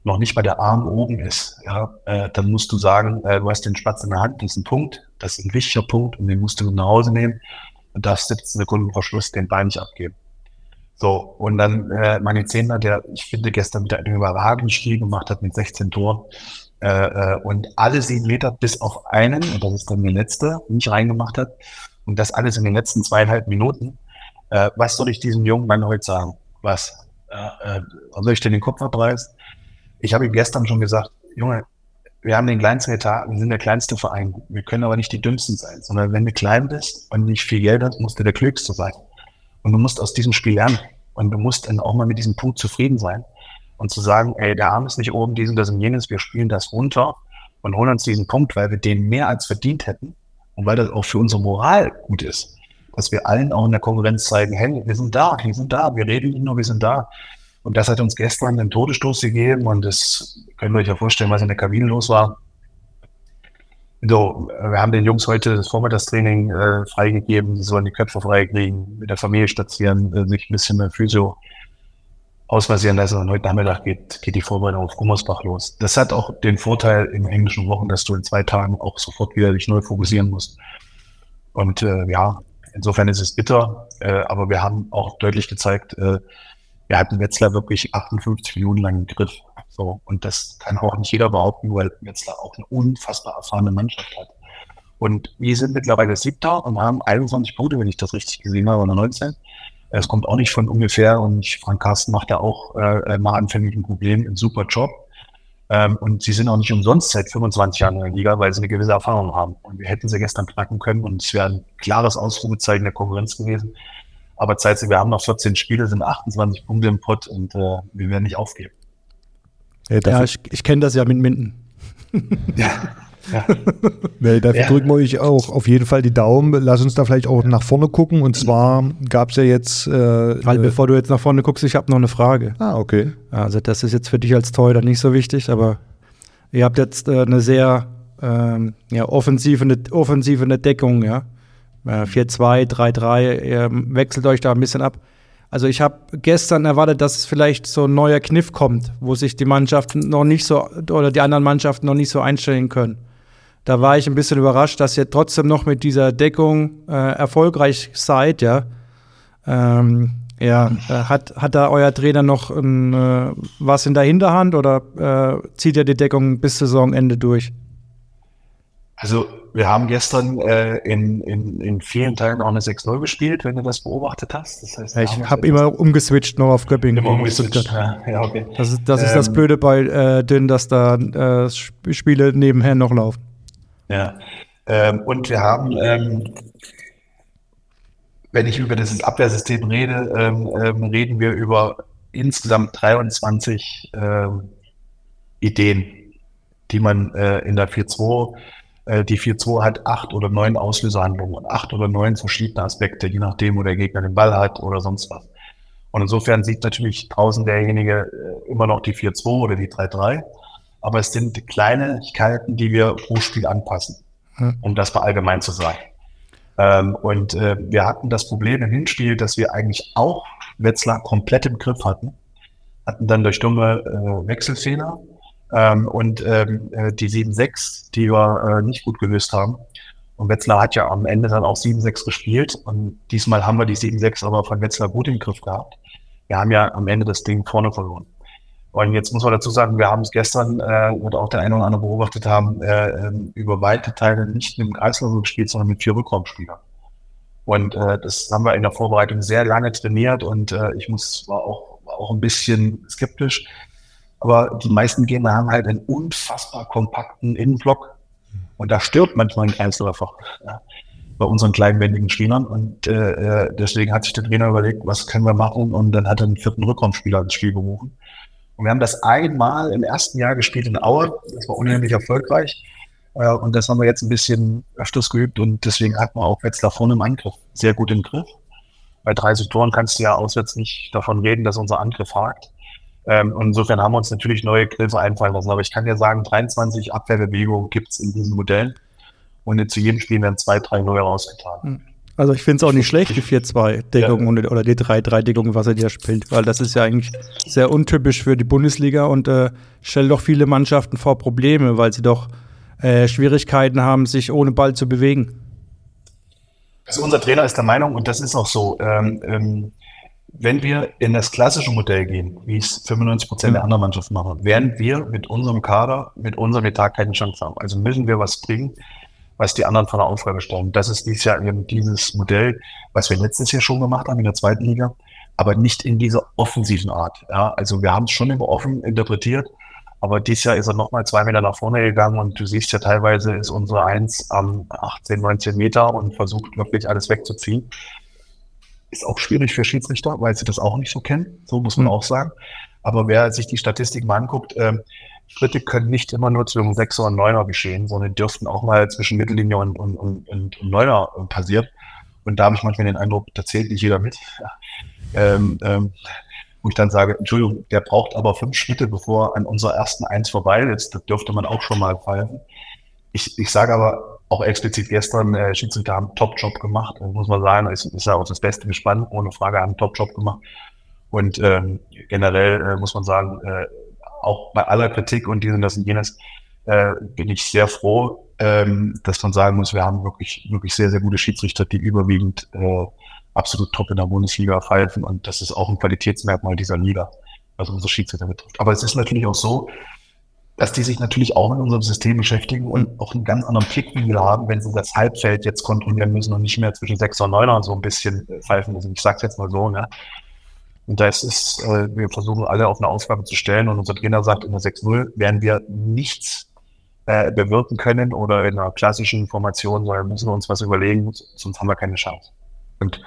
noch nicht bei der Arm oben ist, ja, äh, dann musst du sagen, äh, du hast den Spatz in der Hand, das ist ein Punkt, das ist ein wichtiger Punkt und den musst du nach Hause nehmen und darfst 17 Sekunden vor Schluss den Bein nicht abgeben. So, und dann äh, meine Zehner, der, ich finde, gestern wieder einen überragenden Spiel gemacht hat mit 16 Toren. Äh, äh, und alle sieben Meter bis auf einen, und das ist dann der letzte, nicht reingemacht hat. Und das alles in den letzten zweieinhalb Minuten. Äh, was soll ich diesem jungen Mann heute sagen? Was? Äh, äh, soll ich denn den Kopf abreißen? Ich habe ihm gestern schon gesagt, Junge, wir haben den kleinsten Etat, wir sind der kleinste Verein. Wir können aber nicht die dümmsten sein, sondern wenn du klein bist und nicht viel Geld hast, musst du der Klügste sein. Und du musst aus diesem Spiel lernen. Und du musst dann auch mal mit diesem Punkt zufrieden sein. Und zu sagen, ey, der Arm ist nicht oben, diesen, das und jenes, wir spielen das runter und holen uns diesen Punkt, weil wir den mehr als verdient hätten und weil das auch für unsere Moral gut ist. Dass wir allen auch in der Konkurrenz zeigen, hey, wir sind da, wir sind da, wir reden nicht nur, wir sind da. Und das hat uns gestern den Todesstoß gegeben und das könnt ihr euch ja vorstellen, was in der Kabine los war. So, wir haben den Jungs heute das Vormittagstraining äh, freigegeben, sie sollen die Köpfe freikriegen, mit der Familie spazieren, äh, sich ein bisschen mehr Physio ausmassieren lassen und heute Nachmittag geht, geht die Vorbereitung auf Gummersbach los. Das hat auch den Vorteil in englischen Wochen, dass du in zwei Tagen auch sofort wieder dich neu fokussieren musst. Und äh, ja, insofern ist es bitter, äh, aber wir haben auch deutlich gezeigt, äh, wir hatten Wetzlar wirklich 58 Minuten lang im Griff. So, und das kann auch nicht jeder behaupten, weil Wetzlar auch eine unfassbar erfahrene Mannschaft hat. Und wir sind mittlerweile Siebter und haben 21 Punkte, wenn ich das richtig gesehen habe, oder 19. Es kommt auch nicht von ungefähr und Frank Carsten macht da auch äh, mal anfänglich ein Problem, einen super Job. Ähm, und sie sind auch nicht umsonst seit 25 Jahren in der Liga, weil sie eine gewisse Erfahrung haben. Und wir hätten sie gestern knacken können und es wäre ein klares Ausrufezeichen der Konkurrenz gewesen. Aber Zeit, wir haben noch 14 Spiele, sind 28 Punkte im Pott und äh, wir werden nicht aufgeben. Ja, ich, ich kenne das ja mit Minden. ja. *laughs* Ja. nee, dafür ja. drücken wir euch auch auf jeden Fall die Daumen. Lass uns da vielleicht auch nach vorne gucken. Und zwar gab es ja jetzt. Äh, Weil, äh, bevor du jetzt nach vorne guckst, ich habe noch eine Frage. Ah, okay. Also, das ist jetzt für dich als Torhüter nicht so wichtig, aber ihr habt jetzt äh, eine sehr ähm, ja, offensive, offensive Deckung, ja. 4-2, 3-3, ihr wechselt euch da ein bisschen ab. Also ich habe gestern erwartet, dass es vielleicht so ein neuer Kniff kommt, wo sich die Mannschaften noch nicht so oder die anderen Mannschaften noch nicht so einstellen können. Da war ich ein bisschen überrascht, dass ihr trotzdem noch mit dieser Deckung äh, erfolgreich seid, ja. Ähm, ja, äh, hat, hat da euer Trainer noch ein, äh, was in der Hinterhand oder äh, zieht er die Deckung bis Saisonende durch? Also wir haben gestern äh, in, in, in vielen Teilen auch eine 6-0 gespielt, wenn du das beobachtet hast. Das heißt, ja, ich habe immer umgeswitcht noch auf Göppingen. Immer umgeswitcht, ja, ja, okay. Das ist das, ist das ähm, Blöde bei äh, Dünn, dass da äh, Spiele nebenher noch laufen. Ja, ähm, und wir haben, ähm, wenn ich über das Abwehrsystem rede, ähm, ähm, reden wir über insgesamt 23 ähm, Ideen, die man äh, in der 4-2 äh, die 4-2 hat acht oder neun Auslöserhandlungen und acht oder neun verschiedene Aspekte, je nachdem, wo der Gegner den Ball hat oder sonst was. Und insofern sieht natürlich draußen derjenige äh, immer noch die 4-2 oder die 3-3. Aber es sind Kleinigkeiten, die wir pro Spiel anpassen. hm. um das mal allgemein zu sagen. Ähm, und äh, wir hatten das Problem im Hinspiel, dass wir eigentlich auch Wetzlar komplett im Griff hatten, hatten dann durch dumme äh, Wechselfehler ähm, und ähm, äh, die 7-6, die wir äh, nicht gut gelöst haben. Und Wetzlar hat ja am Ende dann auch 7-6 gespielt und diesmal haben wir die 7-6 aber von Wetzlar gut im Griff gehabt. Wir haben ja am Ende das Ding vorne verloren. Und jetzt muss man dazu sagen, wir haben es gestern, äh, wird auch der eine oder andere beobachtet haben, äh, ähm, über weite Teile nicht mit dem Kreisläufer gespielt, sondern mit vier Rückraumspielern. Und äh, das haben wir in der Vorbereitung sehr lange trainiert und äh, ich muss war auch, war auch ein bisschen skeptisch. Aber die meisten Gegner haben halt einen unfassbar kompakten Innenblock und da stört manchmal ein Kreisläufer. Ja bei unseren kleinwendigen Spielern. Und äh, äh, deswegen hat sich der Trainer überlegt, was können wir machen? Und dann hat er einen vierten Rückraumspieler ins Spiel berufen. Und wir haben das einmal im ersten Jahr gespielt in Aue. Das war unheimlich erfolgreich. Äh, und das haben wir jetzt ein bisschen öfters geübt. Und deswegen hat man auch Wetzlar vorne im Angriff sehr gut im Griff. Bei 30 Toren kannst du ja auswärts nicht davon reden, dass unser Angriff hakt. Ähm, und insofern haben wir uns natürlich neue Griffe einfallen lassen. Aber ich kann dir sagen, 23 Abwehrbewegungen gibt es in diesen Modellen. Und zu jedem Spiel werden zwei, drei neue rausgetan. Also ich finde es auch nicht schlecht, die 4-2-Deckung ja. oder die 3-3-Deckung, was er dir spielt, weil das ist ja eigentlich sehr untypisch für die Bundesliga und äh, stellt doch viele Mannschaften vor Probleme, weil sie doch äh, Schwierigkeiten haben, sich ohne Ball zu bewegen. Also unser Trainer ist der Meinung, und das ist auch so, ähm, ähm, wenn wir in das klassische Modell gehen, wie es 95 Prozent der anderen Mannschaften machen, werden wir mit unserem Kader, mit unserem Etat keine Chance haben. Also müssen wir was bringen, was die anderen von der Aufgabe stellen. Das ist dieses Jahr eben dieses Modell, was wir letztes Jahr schon gemacht haben in der zweiten Liga, aber nicht in dieser offensiven Art. Ja, also wir haben es schon immer offen interpretiert, aber dieses Jahr ist er nochmal zwei Meter nach vorne gegangen und du siehst ja teilweise ist unsere Eins am 18, 19 Meter und versucht wirklich alles wegzuziehen. Ist auch schwierig für Schiedsrichter, weil sie das auch nicht so kennen. So muss man mhm. auch sagen. Aber wer sich die Statistik mal anguckt, äh, Schritte können nicht immer nur zwischen Sechser und Neuner geschehen, sondern dürften auch mal zwischen Mittellinie und, und, und, und Neuner passieren. Und da habe ich manchmal den Eindruck, da zählt nicht jeder mit. *laughs* Ähm, ähm, wo ich dann sage, Entschuldigung, der braucht aber fünf Schritte, bevor an unserer ersten Eins vorbei ist. Das dürfte man auch schon mal pfeifen. Ich, ich sage aber auch explizit gestern, äh, Schiedsrichter haben einen Top-Job gemacht, das muss man sagen. Ist, ist ja auch das Beste gespannt, ohne Frage, haben einen Top-Job gemacht. Und ähm, generell äh, muss man sagen, äh, auch bei aller Kritik und dies und das und jenes, äh, bin ich sehr froh, ähm, dass man sagen muss, wir haben wirklich, wirklich sehr, sehr gute Schiedsrichter, die überwiegend äh, absolut top in der Bundesliga pfeifen und das ist auch ein Qualitätsmerkmal dieser Liga, was unsere Schiedsrichter betrifft. Aber es ist natürlich auch so, dass die sich natürlich auch mit unserem System beschäftigen und auch einen ganz anderen Blickwinkel haben, wenn sie das Halbfeld jetzt kontrollieren müssen und nicht mehr zwischen 6 und 9 so ein bisschen pfeifen müssen. Ich sag's jetzt mal so, ne? Und das ist, äh, wir versuchen alle auf eine Aufgabe zu stellen und unser Trainer sagt, in der 6-0 werden wir nichts äh, bewirken können oder in einer klassischen Formation, sondern müssen wir uns was überlegen, sonst haben wir keine Chance. Und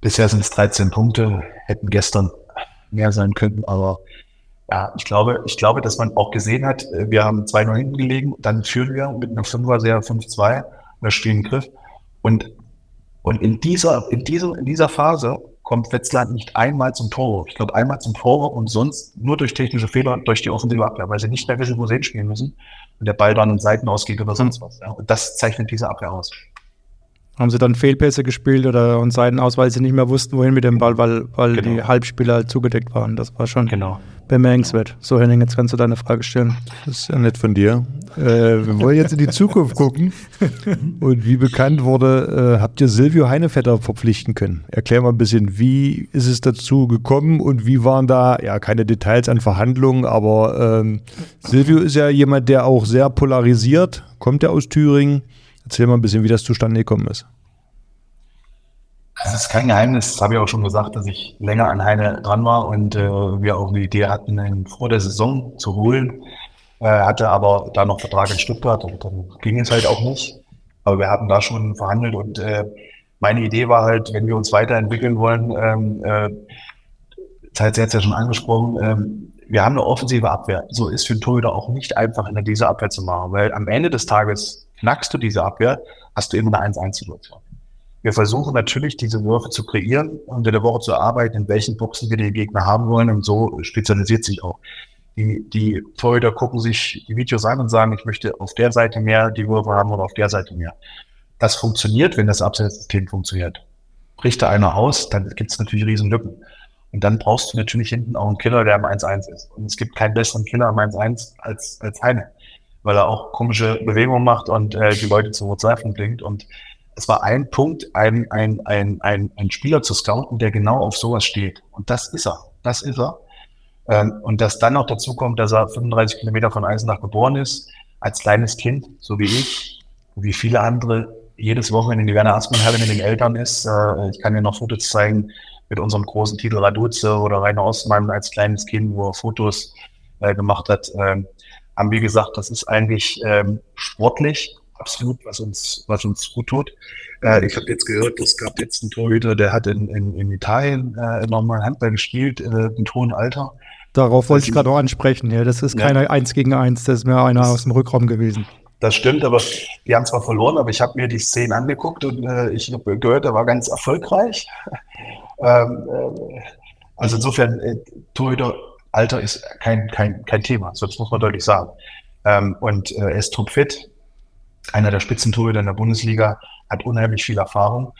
bisher sind es 13 Punkte, hätten gestern mehr sein können, aber ja, ich glaube, ich glaube, dass man auch gesehen hat, wir haben 2-0 hinten gelegen, dann führen wir mit einem 5er sehr 5-2, wir spielen Griff und und in dieser, in dieser, in dieser Phase kommt Wetzlar nicht einmal zum Tor. Ich glaube, einmal zum Tor und sonst nur durch technische Fehler durch die offensive Abwehr, weil sie nicht mehr wissen, wo sie hinspielen müssen und der Ball dann in Seiten ausgeht oder sonst was. Ja. Und das zeichnet diese Abwehr aus. Haben sie dann Fehlpässe gespielt oder und Seiten aus, weil sie nicht mehr wussten, wohin mit dem Ball, weil, weil genau. die Halbspieler halt zugedeckt waren. Das war schon genau. Bemerkenswert. So, Henning, jetzt kannst du deine Frage stellen. Das ist ja nett von dir. Äh, wir wollen jetzt in die Zukunft gucken. *laughs* Und wie bekannt wurde, äh, habt ihr Silvio Heinevetter verpflichten können. Erklär mal ein bisschen, wie ist es dazu gekommen und wie waren da, ja, keine Details an Verhandlungen, aber ähm, Silvio ist ja jemand, der auch sehr polarisiert, kommt er aus Thüringen. Erzähl mal ein bisschen, wie das zustande gekommen ist. Es ist kein Geheimnis, das habe ich auch schon gesagt, dass ich länger an Heine dran war und äh, wir auch eine Idee hatten, ihn vor der Saison zu holen äh, hatte aber da noch Vertrag in Stuttgart und dann ging es halt auch nicht. Aber wir hatten da schon verhandelt und äh, meine Idee war halt, wenn wir uns weiterentwickeln wollen, ähm, äh, Zeit hat es ja schon angesprochen, ähm, wir haben eine offensive Abwehr. So ist für einen Torhüter auch nicht einfach, in dieser Abwehr zu machen, weil am Ende des Tages knackst du diese Abwehr, hast du immer eine 1-1-Situation. Wir versuchen natürlich, diese Würfe zu kreieren und in der Woche zu arbeiten, in welchen Boxen wir den Gegner haben wollen und so spezialisiert sich auch Die, die Torhüter gucken sich die Videos an und sagen, ich möchte auf der Seite mehr die Würfe haben oder auf der Seite mehr. Das funktioniert, wenn das Abseitssystem funktioniert. Bricht da einer aus, dann gibt es natürlich riesen Lücken. Und dann brauchst du natürlich hinten auch einen Killer, der am 1-1 ist. Und es gibt keinen besseren Killer am 1-1 als, als Heine, weil er auch komische Bewegungen macht und äh, die Leute zur Verzweiflung bringt. Und es war ein Punkt, ein, ein, ein, ein, ein Spieler zu scouten, der genau auf sowas steht. Und das ist er. Das ist er. Ähm, und dass dann noch dazu kommt, dass er 35 Kilometer von Eisenach geboren ist, als kleines Kind, so wie ich, wie viele andere, jedes Wochenende in die Werner Aßmann Halle mit den Eltern ist. Äh, ich kann dir noch Fotos zeigen mit unserem großen Titel Raduze oder Rainer Ostmann als kleines Kind, wo er Fotos äh, gemacht hat. Ähm, haben wir gesagt, das ist eigentlich ähm, sportlich absolut, was uns, was uns gut tut. Äh, ich habe jetzt gehört, es gab jetzt einen Torhüter, der hat in, in, in Italien äh, nochmal Handball gespielt, äh, im hohen Alter. Darauf wollte ich gerade auch ansprechen. Ja, das ist ja. keine Eins gegen Eins, das ist mehr einer aus dem Rückraum gewesen. Das stimmt, aber die haben zwar verloren, aber ich habe mir die Szenen angeguckt und äh, ich habe gehört, er war ganz erfolgreich. *laughs* ähm, äh, also insofern, äh, Torhüter Alter ist kein, kein, kein Thema, so das muss man deutlich sagen. Ähm, und äh, er ist topfit, einer der Spitzentorhüter in der Bundesliga, hat unheimlich viel Erfahrung.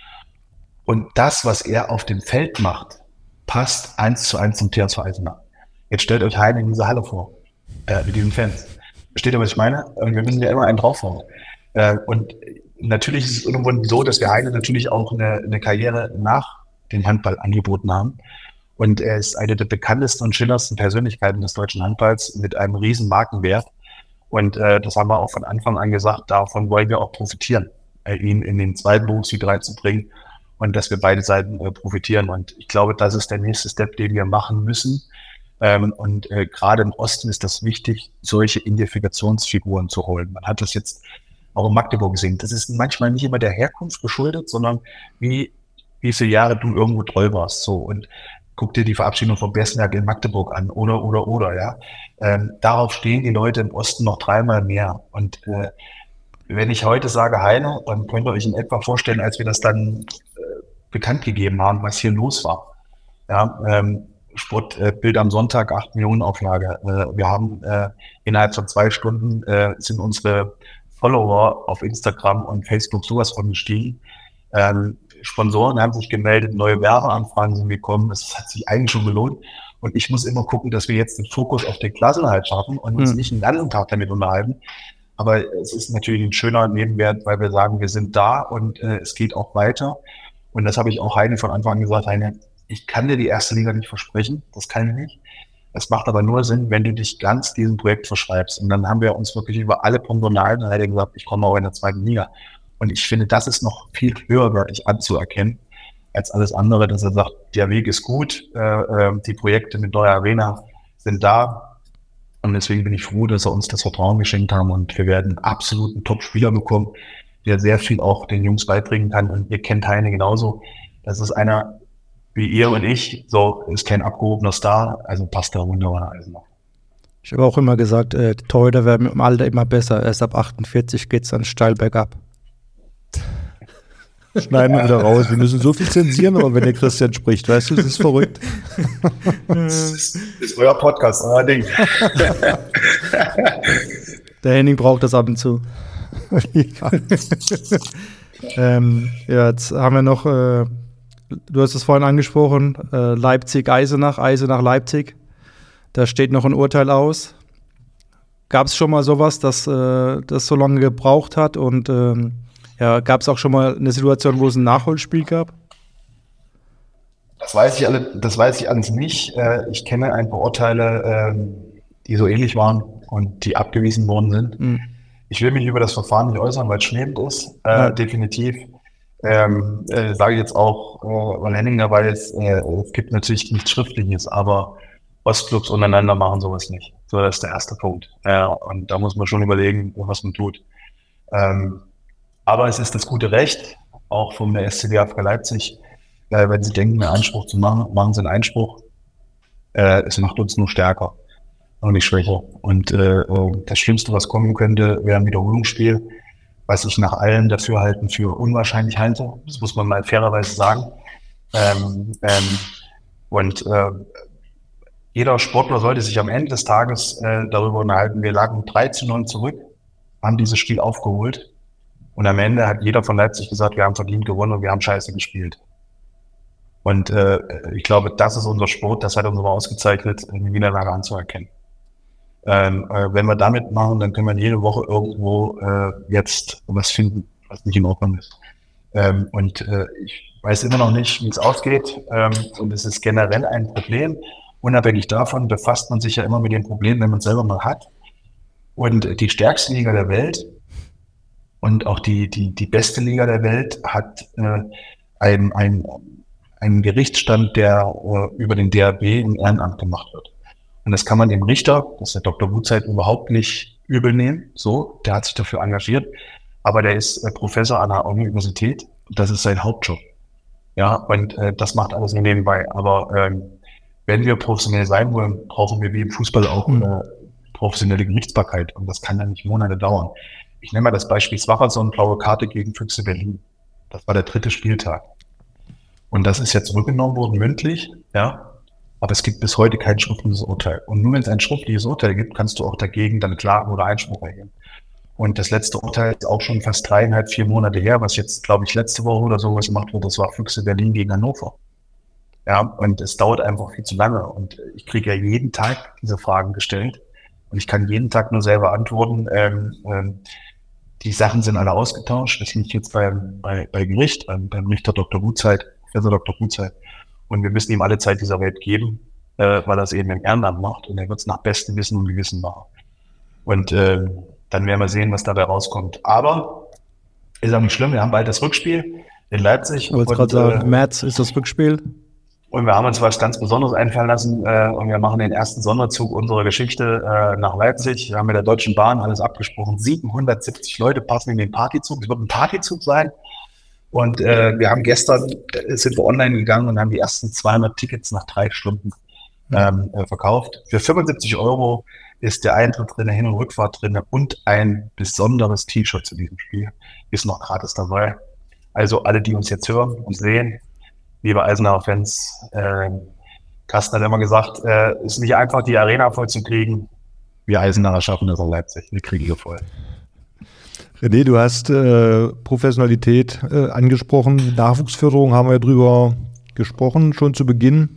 Und das, was er auf dem Feld macht, passt eins zu eins zum THV Eisenach. Jetzt stellt euch Heine in dieser Halle vor, äh, mit diesen Fans. Versteht ihr, was ich meine? Und wir müssen ja immer einen draufhauen. Äh, und natürlich ist es irgendwo so, dass wir Heine natürlich auch eine, eine Karriere nach dem Handball angeboten haben. Und er ist eine der bekanntesten und schillerndsten Persönlichkeiten des deutschen Handballs mit einem riesen Markenwert. Und äh, das haben wir auch von Anfang an gesagt, davon wollen wir auch profitieren, äh, ihn in den zweiten Berufsweg reinzubringen und dass wir beide Seiten äh, profitieren. Und ich glaube, das ist der nächste Step, den wir machen müssen. Ähm, und äh, gerade im Osten ist das wichtig, solche Identifikationsfiguren zu holen. Man hat das jetzt auch in Magdeburg gesehen. Das ist manchmal nicht immer der Herkunft geschuldet, sondern wie, wie viele Jahre du irgendwo treu warst. So. Und guck dir die Verabschiedung von Bessenberg in Magdeburg an oder, oder, oder, ja. Ähm, darauf stehen die Leute im Osten noch dreimal mehr. Und äh, wenn ich heute sage Heine, dann könnt ihr euch in etwa vorstellen, als wir das dann äh, bekannt gegeben haben, was hier los war. Ja, ähm, Sportbild äh, am Sonntag, 8 Millionen Auflage. Äh, wir haben äh, innerhalb von zwei Stunden äh, sind unsere Follower auf Instagram und Facebook sowas von gestiegen. Ähm, Sponsoren haben sich gemeldet, neue Werbeanfragen sind gekommen. Es hat sich eigentlich schon gelohnt. Und ich muss immer gucken, dass wir jetzt den Fokus auf den Klassenhalt schaffen und uns hm. nicht einen ganzen Tag damit unterhalten. Aber es ist natürlich ein schöner Nebenwert, weil wir sagen, wir sind da und äh, es geht auch weiter. Und das habe ich auch Heine von Anfang an gesagt, Heine, ich kann dir die erste Liga nicht versprechen, das kann ich nicht. Es macht aber nur Sinn, wenn du dich ganz diesem Projekt verschreibst. Und dann haben wir uns wirklich über alle Pongonalen gesagt, ich komme auch in der zweiten Liga. Und ich finde, das ist noch viel höherwertig anzuerkennen als alles andere, dass er sagt, der Weg ist gut, äh, äh, die Projekte mit neuer Arena sind da. Und deswegen bin ich froh, dass er uns das Vertrauen geschenkt haben und wir werden einen Top-Spieler bekommen, der sehr viel auch den Jungs beibringen kann. Und ihr kennt Heine genauso. Das ist einer, wie ihr und ich, so ist kein abgehobener Star, also passt da wunderbar Eisenach. Ich habe auch immer gesagt, äh, die Torhüter werden im Alter immer besser. Erst ab 48 geht es dann steil bergab. Schneiden wir wieder raus. Wir müssen so viel zensieren, aber wenn der Christian spricht, weißt du, das ist verrückt. Das ist, ist euer Podcast, allerdings. Der Henning braucht das ab und zu. ja. ähm, ja, jetzt haben wir noch äh, du hast es vorhin angesprochen, äh, Leipzig-Eisenach, Eisenach-Leipzig. Da steht noch ein Urteil aus. Gab es schon mal sowas, dass äh, das so lange gebraucht hat? Und ähm, ja, gab es auch schon mal eine Situation, wo es ein Nachholspiel gab? Das weiß ich, alle, das weiß ich alles nicht. Äh, ich kenne ein paar Urteile, äh, die so ähnlich waren und die abgewiesen worden sind. Mhm. Ich will mich über das Verfahren nicht äußern, weil es schwebend ist, äh, ja. definitiv. Ähm, äh, sage ich jetzt auch, äh, weil Henning dabei ist, äh, es gibt natürlich nichts Schriftliches, aber Ostclubs untereinander machen sowas nicht. So, das ist der erste Punkt. Und da muss man schon überlegen, was man tut. Ähm, aber es ist das gute Recht, auch vom der SCD Leipzig, äh, wenn sie denken, einen Einspruch zu machen, machen sie einen Einspruch. Äh, es macht uns nur stärker und nicht schwächer. Und äh, das Schlimmste, was kommen könnte, wäre ein Wiederholungsspiel was ich nach allen Dafürhalten für unwahrscheinlich halte. Das muss man mal fairerweise sagen. Ähm, ähm, und äh, jeder Sportler sollte sich am Ende des Tages äh, darüber unterhalten. Wir lagen 3 zu 9 zurück, haben dieses Spiel aufgeholt. Und am Ende hat jeder von Leipzig gesagt, wir haben verdient gewonnen und wir haben scheiße gespielt. Und äh, ich glaube, das ist unser Sport, das hat uns aber ausgezeichnet, die Niederlage anzuerkennen. Ähm, äh, wenn wir damit machen, dann können wir jede Woche irgendwo äh, jetzt was finden, was nicht in Ordnung ist. Ähm, und äh, ich weiß immer noch nicht, wie es ausgeht. Ähm, und es ist generell ein Problem. Unabhängig davon befasst man sich ja immer mit dem Problem, wenn man es selber mal hat. Und die stärkste Liga der Welt und auch die, die, die beste Liga der Welt hat äh, ein, ein, einen Gerichtsstand, der äh, über den DRB im Ehrenamt gemacht wird. Und das kann man dem Richter, das ist der Dr. Wutzeit, überhaupt nicht übel nehmen. So, der hat sich dafür engagiert. Aber der ist äh, Professor an der Universität. Das ist sein Hauptjob. Ja, und äh, das macht alles nur nebenbei. Aber ähm, wenn wir professionell sein wollen, brauchen wir wie im Fußball auch mhm. äh, professionelle Gerichtsbarkeit. Und das kann dann nicht Monate dauern. Ich nenne mal das Beispiel Swacherson, blaue Karte gegen Füchse Berlin. Das war der dritte Spieltag. Und das ist jetzt zurückgenommen worden, mündlich, ja. Aber es gibt bis heute kein schriftliches Urteil. Und nur wenn es ein schriftliches Urteil gibt, kannst du auch dagegen dann klagen oder Einspruch erheben. Und das letzte Urteil ist auch schon fast dreieinhalb, vier Monate her, was jetzt, glaube ich, letzte Woche oder sowas gemacht wurde. Das war Füchse Berlin gegen Hannover. Ja, und es dauert einfach viel zu lange. Und ich kriege ja jeden Tag diese Fragen gestellt. Und ich kann jeden Tag nur selber antworten. Ähm, ähm, die Sachen sind alle ausgetauscht. Das liegt jetzt beim, bei, bei Gericht, beim, beim Richter Dr. Gutzeit, Professor Dr. Gutzeit. Und wir müssen ihm alle Zeit dieser Welt geben, äh, weil er es eben im Ehrenamt macht. Und er wird es nach bestem Wissen und Gewissen machen. Und äh, dann werden wir sehen, was dabei rauskommt. Aber ist auch nicht schlimm. Wir haben bald das Rückspiel in Leipzig. Ich wollte gerade sagen, äh, März ist das Rückspiel. Und wir haben uns was ganz Besonderes einfallen lassen äh, und wir machen den ersten Sonderzug unserer Geschichte äh, nach Leipzig. Wir haben mit der Deutschen Bahn alles abgesprochen. 770 Leute passen in den Partyzug. Es wird ein Partyzug sein. Und äh, wir haben gestern, äh, sind wir online gegangen und haben die ersten 200 Tickets nach drei Stunden ähm, äh, verkauft. Für 75 Euro ist der Eintritt drin, Hin- und Rückfahrt drin und ein besonderes T-Shirt zu diesem Spiel ist noch gratis dabei. Also alle, die uns jetzt hören und sehen, liebe Eisenacher Fans, äh, Carsten hat immer gesagt, äh, ist nicht einfach, die Arena voll zu kriegen. Wir Eisenacher schaffen das in Leipzig. Wir kriegen hier voll. René, du hast äh, Professionalität äh, angesprochen. Nachwuchsförderung haben wir drüber gesprochen, schon zu Beginn.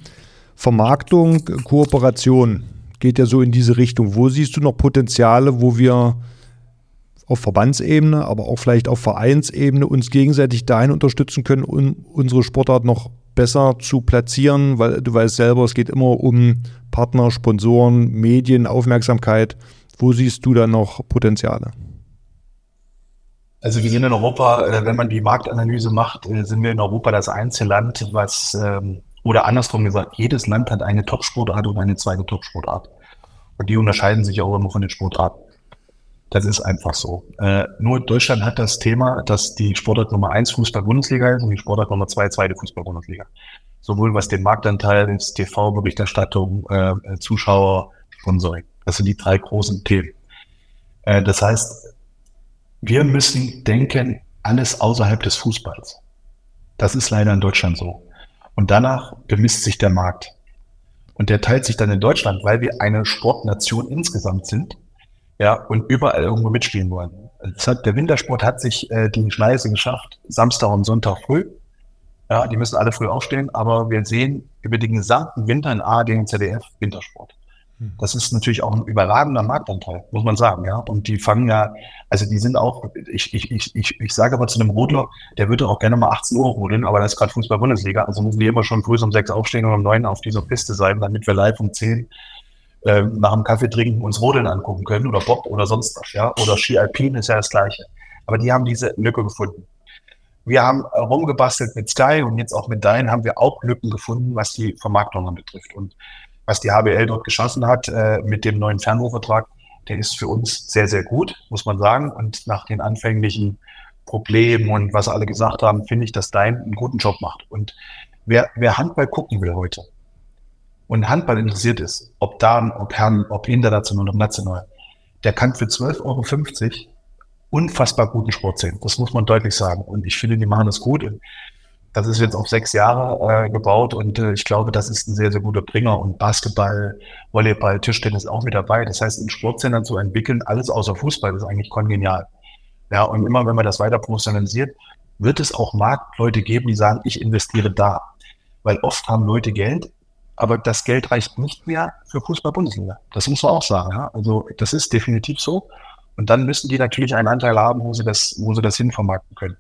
Vermarktung, Kooperation geht ja so in diese Richtung. Wo siehst du noch Potenziale, wo wir auf Verbandsebene, aber auch vielleicht auf Vereinsebene uns gegenseitig dahin unterstützen können, um unsere Sportart noch besser zu platzieren, weil du weißt selber, es geht immer um Partner, Sponsoren, Medien, Aufmerksamkeit. Wo siehst du da noch Potenziale? Also wir sind in Europa, äh, wenn man die Marktanalyse macht, äh, sind wir in Europa das einzige Land, was, ähm, oder andersrum gesagt, jedes Land hat eine Top-Sportart und eine zweite Top-Sportart. Und die unterscheiden sich auch immer von den Sportarten. Das ist einfach so. Äh, nur Deutschland hat das Thema, dass die Sportart Nummer eins Fußball-Bundesliga ist und die Sportart Nummer zwei zweite Fußball-Bundesliga. Sowohl was den Marktanteil ist, TV-Berichterstattung, äh, Zuschauer, Sponsoring. Das sind die drei großen Themen. Äh, das heißt, wir müssen denken, alles außerhalb des Fußballs. Das ist leider in Deutschland so. Und danach bemisst sich der Markt. Und der teilt sich dann in Deutschland, weil wir eine Sportnation insgesamt sind ja, und überall irgendwo mitspielen wollen. Hat, der Wintersport hat sich äh, die Schneise geschafft, Samstag und Sonntag früh. Ja, die müssen alle früh aufstehen, aber wir sehen über den gesamten Winter in ARD und ZDF Wintersport. Hm. Das ist natürlich auch ein überragender Marktanteil, muss man sagen, ja. Und die fangen ja, also die sind auch, ich, ich, ich, ich, ich sage aber zu einem Rodler, der würde auch gerne mal 18 Uhr rodeln, aber das ist gerade Fußball-Bundesliga, also müssen die immer schon früh um sechs aufstehen und um neun auf dieser Piste sein, damit wir live um zehn äh, nach dem Kaffee trinken uns Rodeln angucken können oder Bob oder sonst was, ja. Oder Ski Alpin ist ja das Gleiche. Aber die haben diese Lücke gefunden. Wir haben rumgebastelt mit Sky und jetzt auch mit Dein haben wir auch Lücken gefunden, was die Vermarktung anbetrifft. Und was die HBL dort geschaffen hat äh, mit dem neuen Fernrohrvertrag, der ist für uns sehr, sehr gut, muss man sagen. Und nach den anfänglichen Problemen und was alle gesagt haben, finde ich, dass Dein einen guten Job macht. Und wer, wer Handball gucken will heute, und Handball interessiert ist, ob da, ob Herren, ob international oder national, der kann für 12,50 Euro unfassbar guten Sport sehen. Das muss man deutlich sagen. Und ich finde, die machen das gut. Das ist jetzt auf sechs Jahre äh, gebaut und äh, ich glaube, das ist ein sehr, sehr guter Bringer. Und Basketball, Volleyball, Tischtennis auch mit dabei. Das heißt, in Sportzentren zu entwickeln, alles außer Fußball, ist eigentlich kongenial. Ja, und immer wenn man das weiter professionalisiert, wird es auch Marktleute geben, die sagen, ich investiere da. Weil oft haben Leute Geld, aber das Geld reicht nicht mehr für Fußball-Bundesliga. Das muss man auch sagen. Ja? Also das ist definitiv so. Und dann müssen die natürlich einen Anteil haben, wo sie das, wo sie das hinvermarkten können.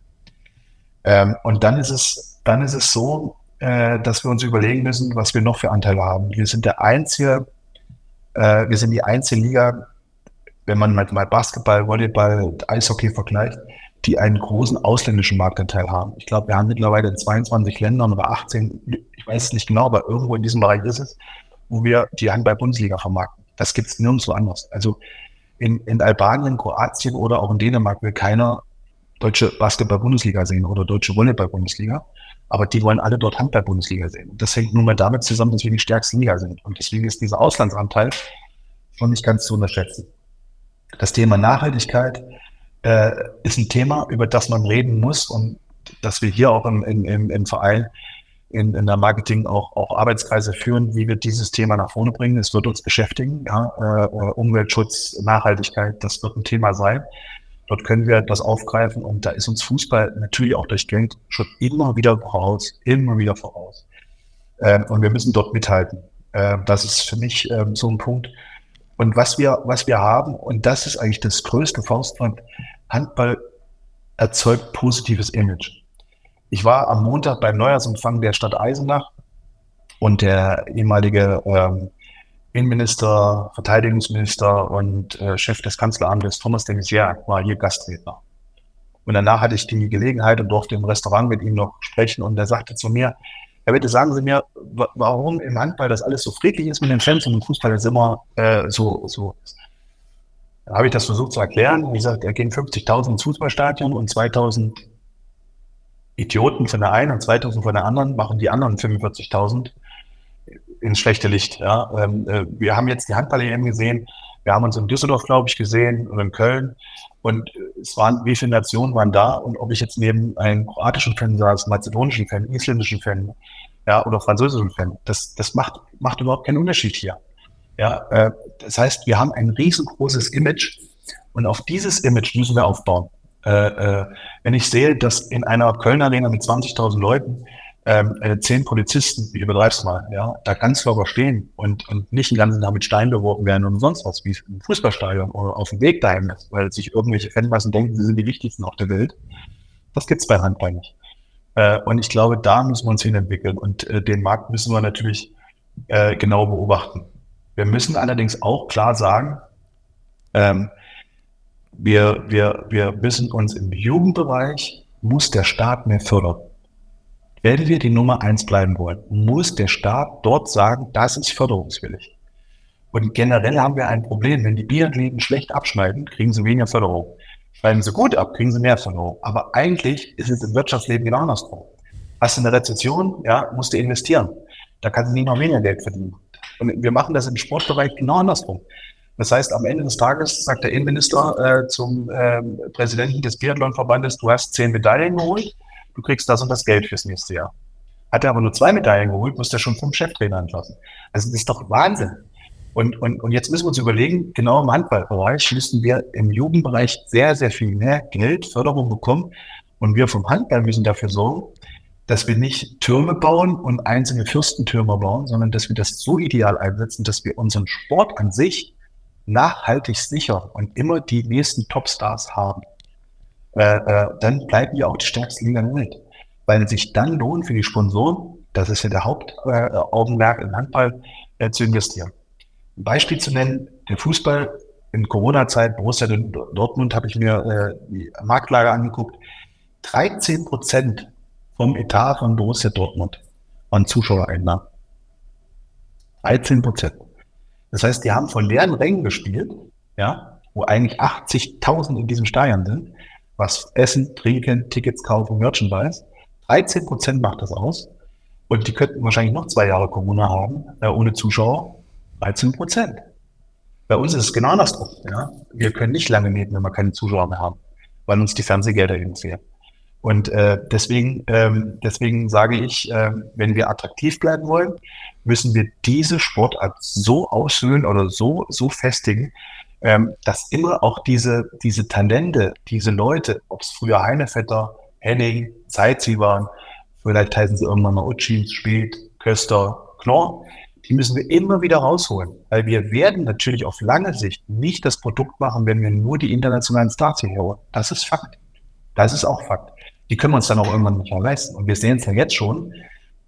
Ähm, und dann ist es, dann ist es so, äh, dass wir uns überlegen müssen, was wir noch für Anteile haben. Wir sind der einzige, äh, wir sind die einzige Liga, wenn man mal Basketball, Volleyball, Eishockey vergleicht, die einen großen ausländischen Marktanteil haben. Ich glaube, wir haben mittlerweile in 22 Ländern oder 18, ich weiß es nicht genau, aber irgendwo in diesem Bereich ist es, wo wir die Handball-Bundesliga vermarkten. Das gibt es nirgendwo anders. Also in, in Albanien, Kroatien oder auch in Dänemark will keiner deutsche Basketball-Bundesliga sehen oder deutsche Volleyball-Bundesliga. Aber die wollen alle dort Handball-Bundesliga sehen. Und das hängt nun mal damit zusammen, dass wir die stärkste Liga sind. Und deswegen ist dieser Auslandsanteil schon nicht ganz zu unterschätzen. Das Thema Nachhaltigkeit äh, ist ein Thema, über das man reden muss und dass wir hier auch im, im, im Verein in, in der Marketing auch, auch Arbeitskreise führen, wie wir dieses Thema nach vorne bringen. Es wird uns beschäftigen. Ja? Äh, Umweltschutz, Nachhaltigkeit, das wird ein Thema sein. Dort können wir das aufgreifen und da ist uns Fußball natürlich auch durch Geld schon immer wieder voraus, immer wieder voraus. Ähm, und wir müssen dort mithalten. Ähm, das ist für mich ähm, so ein Punkt. Und was wir, was wir haben, und das ist eigentlich das größte Faustpfand, Handball erzeugt positives Image. Ich war am Montag beim Neujahrsempfang der Stadt Eisenach und der ehemalige ähm, Innenminister, Verteidigungsminister und äh, Chef des Kanzleramtes Thomas de Maizière war hier Gastredner. Und danach hatte ich die Gelegenheit und durfte im Restaurant mit ihm noch sprechen und er sagte zu mir, Herr Bitte, sagen Sie mir, warum im Handball das alles so friedlich ist mit den Fans und im Fußball das immer äh, so, so ist. Da habe ich das versucht zu erklären. Wie gesagt, er gehen 50.000 ins Fußballstadion und 2.000 Idioten von der einen und 2.000 von der anderen machen die anderen 45.000 ins schlechte Licht. Ja. Ähm, äh, wir haben jetzt die Handball-EM gesehen. Wir haben uns in Düsseldorf, glaube ich, gesehen und in Köln. Und es waren, wie viele Nationen waren da? Und ob ich jetzt neben einem kroatischen Fan saß, mazedonischen Fan, isländischen Fan, ja, oder französischen Fan, das, das macht, macht überhaupt keinen Unterschied hier. Ja, äh, das heißt, wir haben ein riesengroßes Image und auf dieses Image müssen wir aufbauen. Äh, äh, wenn ich sehe, dass in einer Kölner Arena mit 20.000 Leuten ähm, äh, zehn Polizisten, ich übertreib's mal, ja, da ganz locker stehen und, und nicht den ganzen Tag mit Steinen beworfen werden und sonst was, wie im Fußballstadion oder auf dem Weg dahin weil sich irgendwelche Fanmassen denken, sie sind die wichtigsten auf der Welt. Das gibt's bei Handball nicht. Äh, und ich glaube, da müssen wir uns hinentwickeln und äh, den Markt müssen wir natürlich äh, genau beobachten. Wir müssen allerdings auch klar sagen, ähm, wir, wir, wir müssen uns im Jugendbereich, muss der Staat mehr fördern. Werden wir die Nummer eins bleiben wollen, muss der Staat dort sagen, das ist förderungswillig. Und generell haben wir ein Problem. Wenn die Biathleten schlecht abschneiden, kriegen sie weniger Förderung. Schneiden sie gut ab, kriegen sie mehr Förderung. Aber eigentlich ist es im Wirtschaftsleben genau andersrum. Hast du eine Rezession, ja, musst du investieren. Da kannst du nicht noch weniger Geld verdienen. Und wir machen das im Sportbereich genau andersrum. Das heißt, am Ende des Tages sagt der Innenminister äh, zum äh, Präsidenten des Biathlonverbandes, du hast zehn Medaillen geholt, du kriegst das und das Geld fürs nächste Jahr. Hat er aber nur zwei Medaillen geholt, muss er schon vom Cheftrainer entlassen. Also das ist doch Wahnsinn. Und, und, und jetzt müssen wir uns überlegen, genau im Handballbereich müssen wir im Jugendbereich sehr, sehr viel mehr Geld, Förderung bekommen. Und wir vom Handball müssen dafür sorgen, dass wir nicht Türme bauen und einzelne Fürstentürme bauen, sondern dass wir das so ideal einsetzen, dass wir unseren Sport an sich nachhaltig sichern und immer die nächsten Topstars haben äh, äh, dann bleiben wir auch die stärkste Liga der Welt. Weil es sich dann lohnt für die Sponsoren, das ist ja der Hauptaugenmerk äh, im Handball, äh, zu investieren. Ein Beispiel zu nennen, der Fußball in Corona-Zeit, Borussia Dortmund, habe ich mir äh, die Marktlage angeguckt. 13 Prozent vom Etat von Borussia Dortmund waren Zuschauereinnahmen. 13 Prozent. Das heißt, die haben von leeren Rängen gespielt, ja, wo eigentlich 80.000 in diesem Stadion sind was Essen, Trinken, Tickets kaufen, Merchandise. 13 Prozent macht das aus. Und die könnten wahrscheinlich noch zwei Jahre Corona haben, äh, ohne Zuschauer. 13 Prozent. Bei uns ist es genau andersrum. Ja? Wir können nicht lange mieten, wenn wir keine Zuschauer mehr haben, weil uns die Fernsehgelder eben fehlen. Und äh, deswegen, ähm, deswegen sage ich, äh, wenn wir attraktiv bleiben wollen, müssen wir diese Sportart so ausfüllen oder so, so festigen, ähm, dass immer auch diese, diese Talente, diese Leute, ob es früher Heinevetter, Henning, Zeitzi waren, vielleicht heißen sie irgendwann mal Utschi, Spät, Köster, Knorr, die müssen wir immer wieder rausholen. Weil wir werden natürlich auf lange Sicht nicht das Produkt machen, wenn wir nur die internationalen Stars hier holen. Das ist Fakt. Das ist auch Fakt. Die können wir uns dann auch irgendwann nicht mehr leisten. Und wir sehen es ja jetzt schon,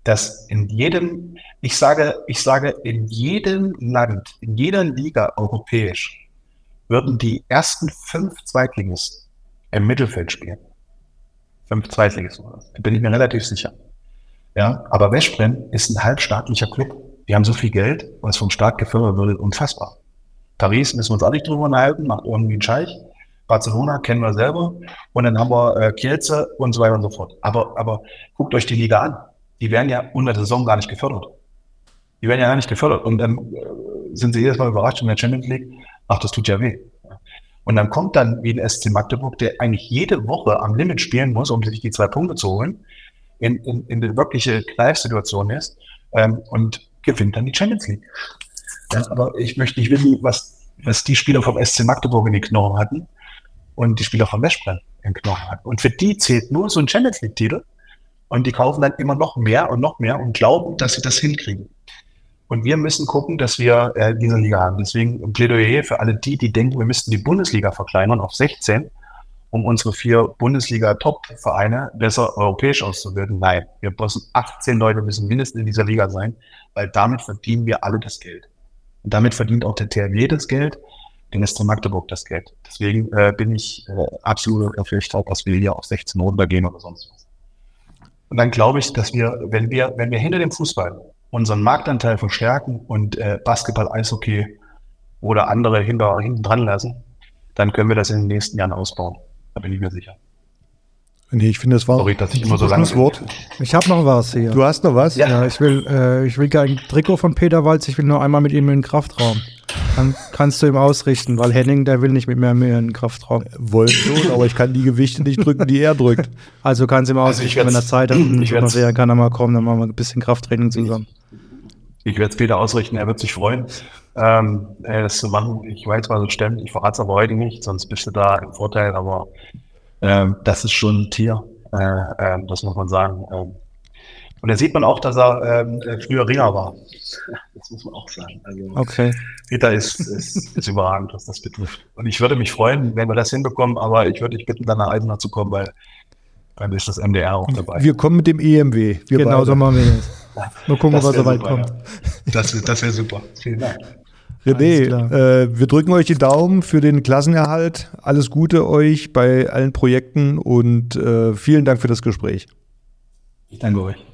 dass in jedem, ich sage, ich sage, in jedem Land, in jeder Liga europäisch, würden die ersten fünf Zweitligisten im Mittelfeld spielen. Fünf Zweitligisten. Da bin ich mir relativ sicher. Ja, aber Westbrem ist ein halbstaatlicher Club. Die haben so viel Geld, was vom Staat gefördert wird, unfassbar. Paris müssen wir uns auch nicht drüber unterhalten, macht irgendwie ein Scheich. Barcelona kennen wir selber. Und dann haben wir äh, Kielce und so weiter und so fort. Aber, aber guckt euch die Liga an. Die werden ja unter der Saison gar nicht gefördert. Die werden ja gar nicht gefördert. Und dann äh, sind sie jedes Mal überrascht in der Champions League. Ach, das tut ja weh. Und dann kommt dann wie ein SC Magdeburg, der eigentlich jede Woche am Limit spielen muss, um sich die zwei Punkte zu holen, in, in, in eine wirkliche Greifsituation ist ähm, und gewinnt dann die Champions League. Ja, aber ich möchte nicht wissen, was, was die Spieler vom SC Magdeburg in die Knochen hatten und die Spieler Westbrand in den Knochen hatten. Und für die zählt nur so ein Champions League-Titel. Und die kaufen dann immer noch mehr und noch mehr und glauben, dass sie das hinkriegen. Und wir müssen gucken, dass wir äh, diese Liga haben. Deswegen ein Plädoyer für alle die, die denken, wir müssten die Bundesliga verkleinern auf 16, um unsere vier Bundesliga-Top-Vereine besser europäisch auszubilden. Nein, wir müssen 18 Leute müssen mindestens in dieser Liga sein, weil damit verdienen wir alle das Geld. Und damit verdient auch der THW das Geld, den SC Magdeburg das Geld. Deswegen äh, bin ich äh, absolut dafür, ich glaube, dass wir hier auf 16 runtergehen oder sonst was. Und dann glaube ich, dass wir, wenn wir, wenn wir hinter dem Fußball unseren Marktanteil verstärken und äh, Basketball, Eishockey oder andere hinter, hinten dran lassen, dann können wir das in den nächsten Jahren ausbauen. Da bin ich mir sicher. Nee, ich finde, das war Sorry, dass ich immer so lang Schlusswort. Ich habe noch was hier. Du hast noch was? ja. ich will, äh, ich will kein Trikot von Peter Walz, ich will nur einmal mit ihm in den Kraftraum. Dann kannst du ihm ausrichten, weil Henning, der will nicht mit mir in den Kraftraum. Wollen schon, aber ich kann die Gewichte nicht drücken, die er drückt. Also kannst du ihm Also ich ausrichten, wenn er Zeit hat. ich werd's- Ich kann er mal kommen, dann machen wir ein bisschen Krafttraining zusammen. Ich werde es Peter ausrichten, er wird sich freuen, ähm, äh, das zu machen. Ich weiß, was es stemmt, ich verrate es aber heute nicht, sonst bist du da im Vorteil, aber ähm, das ist schon ein Tier, äh, ähm, das muss man sagen. Ähm, und da sieht man auch, dass er ähm, äh, früher Ringer war. Das muss man auch sagen. Also, Okay. Peter ist, ist, ist überragend, was das betrifft. Und ich würde mich freuen, wenn wir das hinbekommen, aber ich würde dich bitten, dann nach Eisenach zu kommen, weil dann ist das MDR auch dabei. Wir kommen mit dem EMW. Wir Genau beide. so machen wir das. *laughs* Mal gucken, ob Das er so weit super, kommt. ja. Das, das wäre super. Vielen Dank. René, äh, wir drücken euch die Daumen für den Klassenerhalt. Alles Gute euch bei allen Projekten und äh, vielen Dank für das Gespräch. Ich danke euch.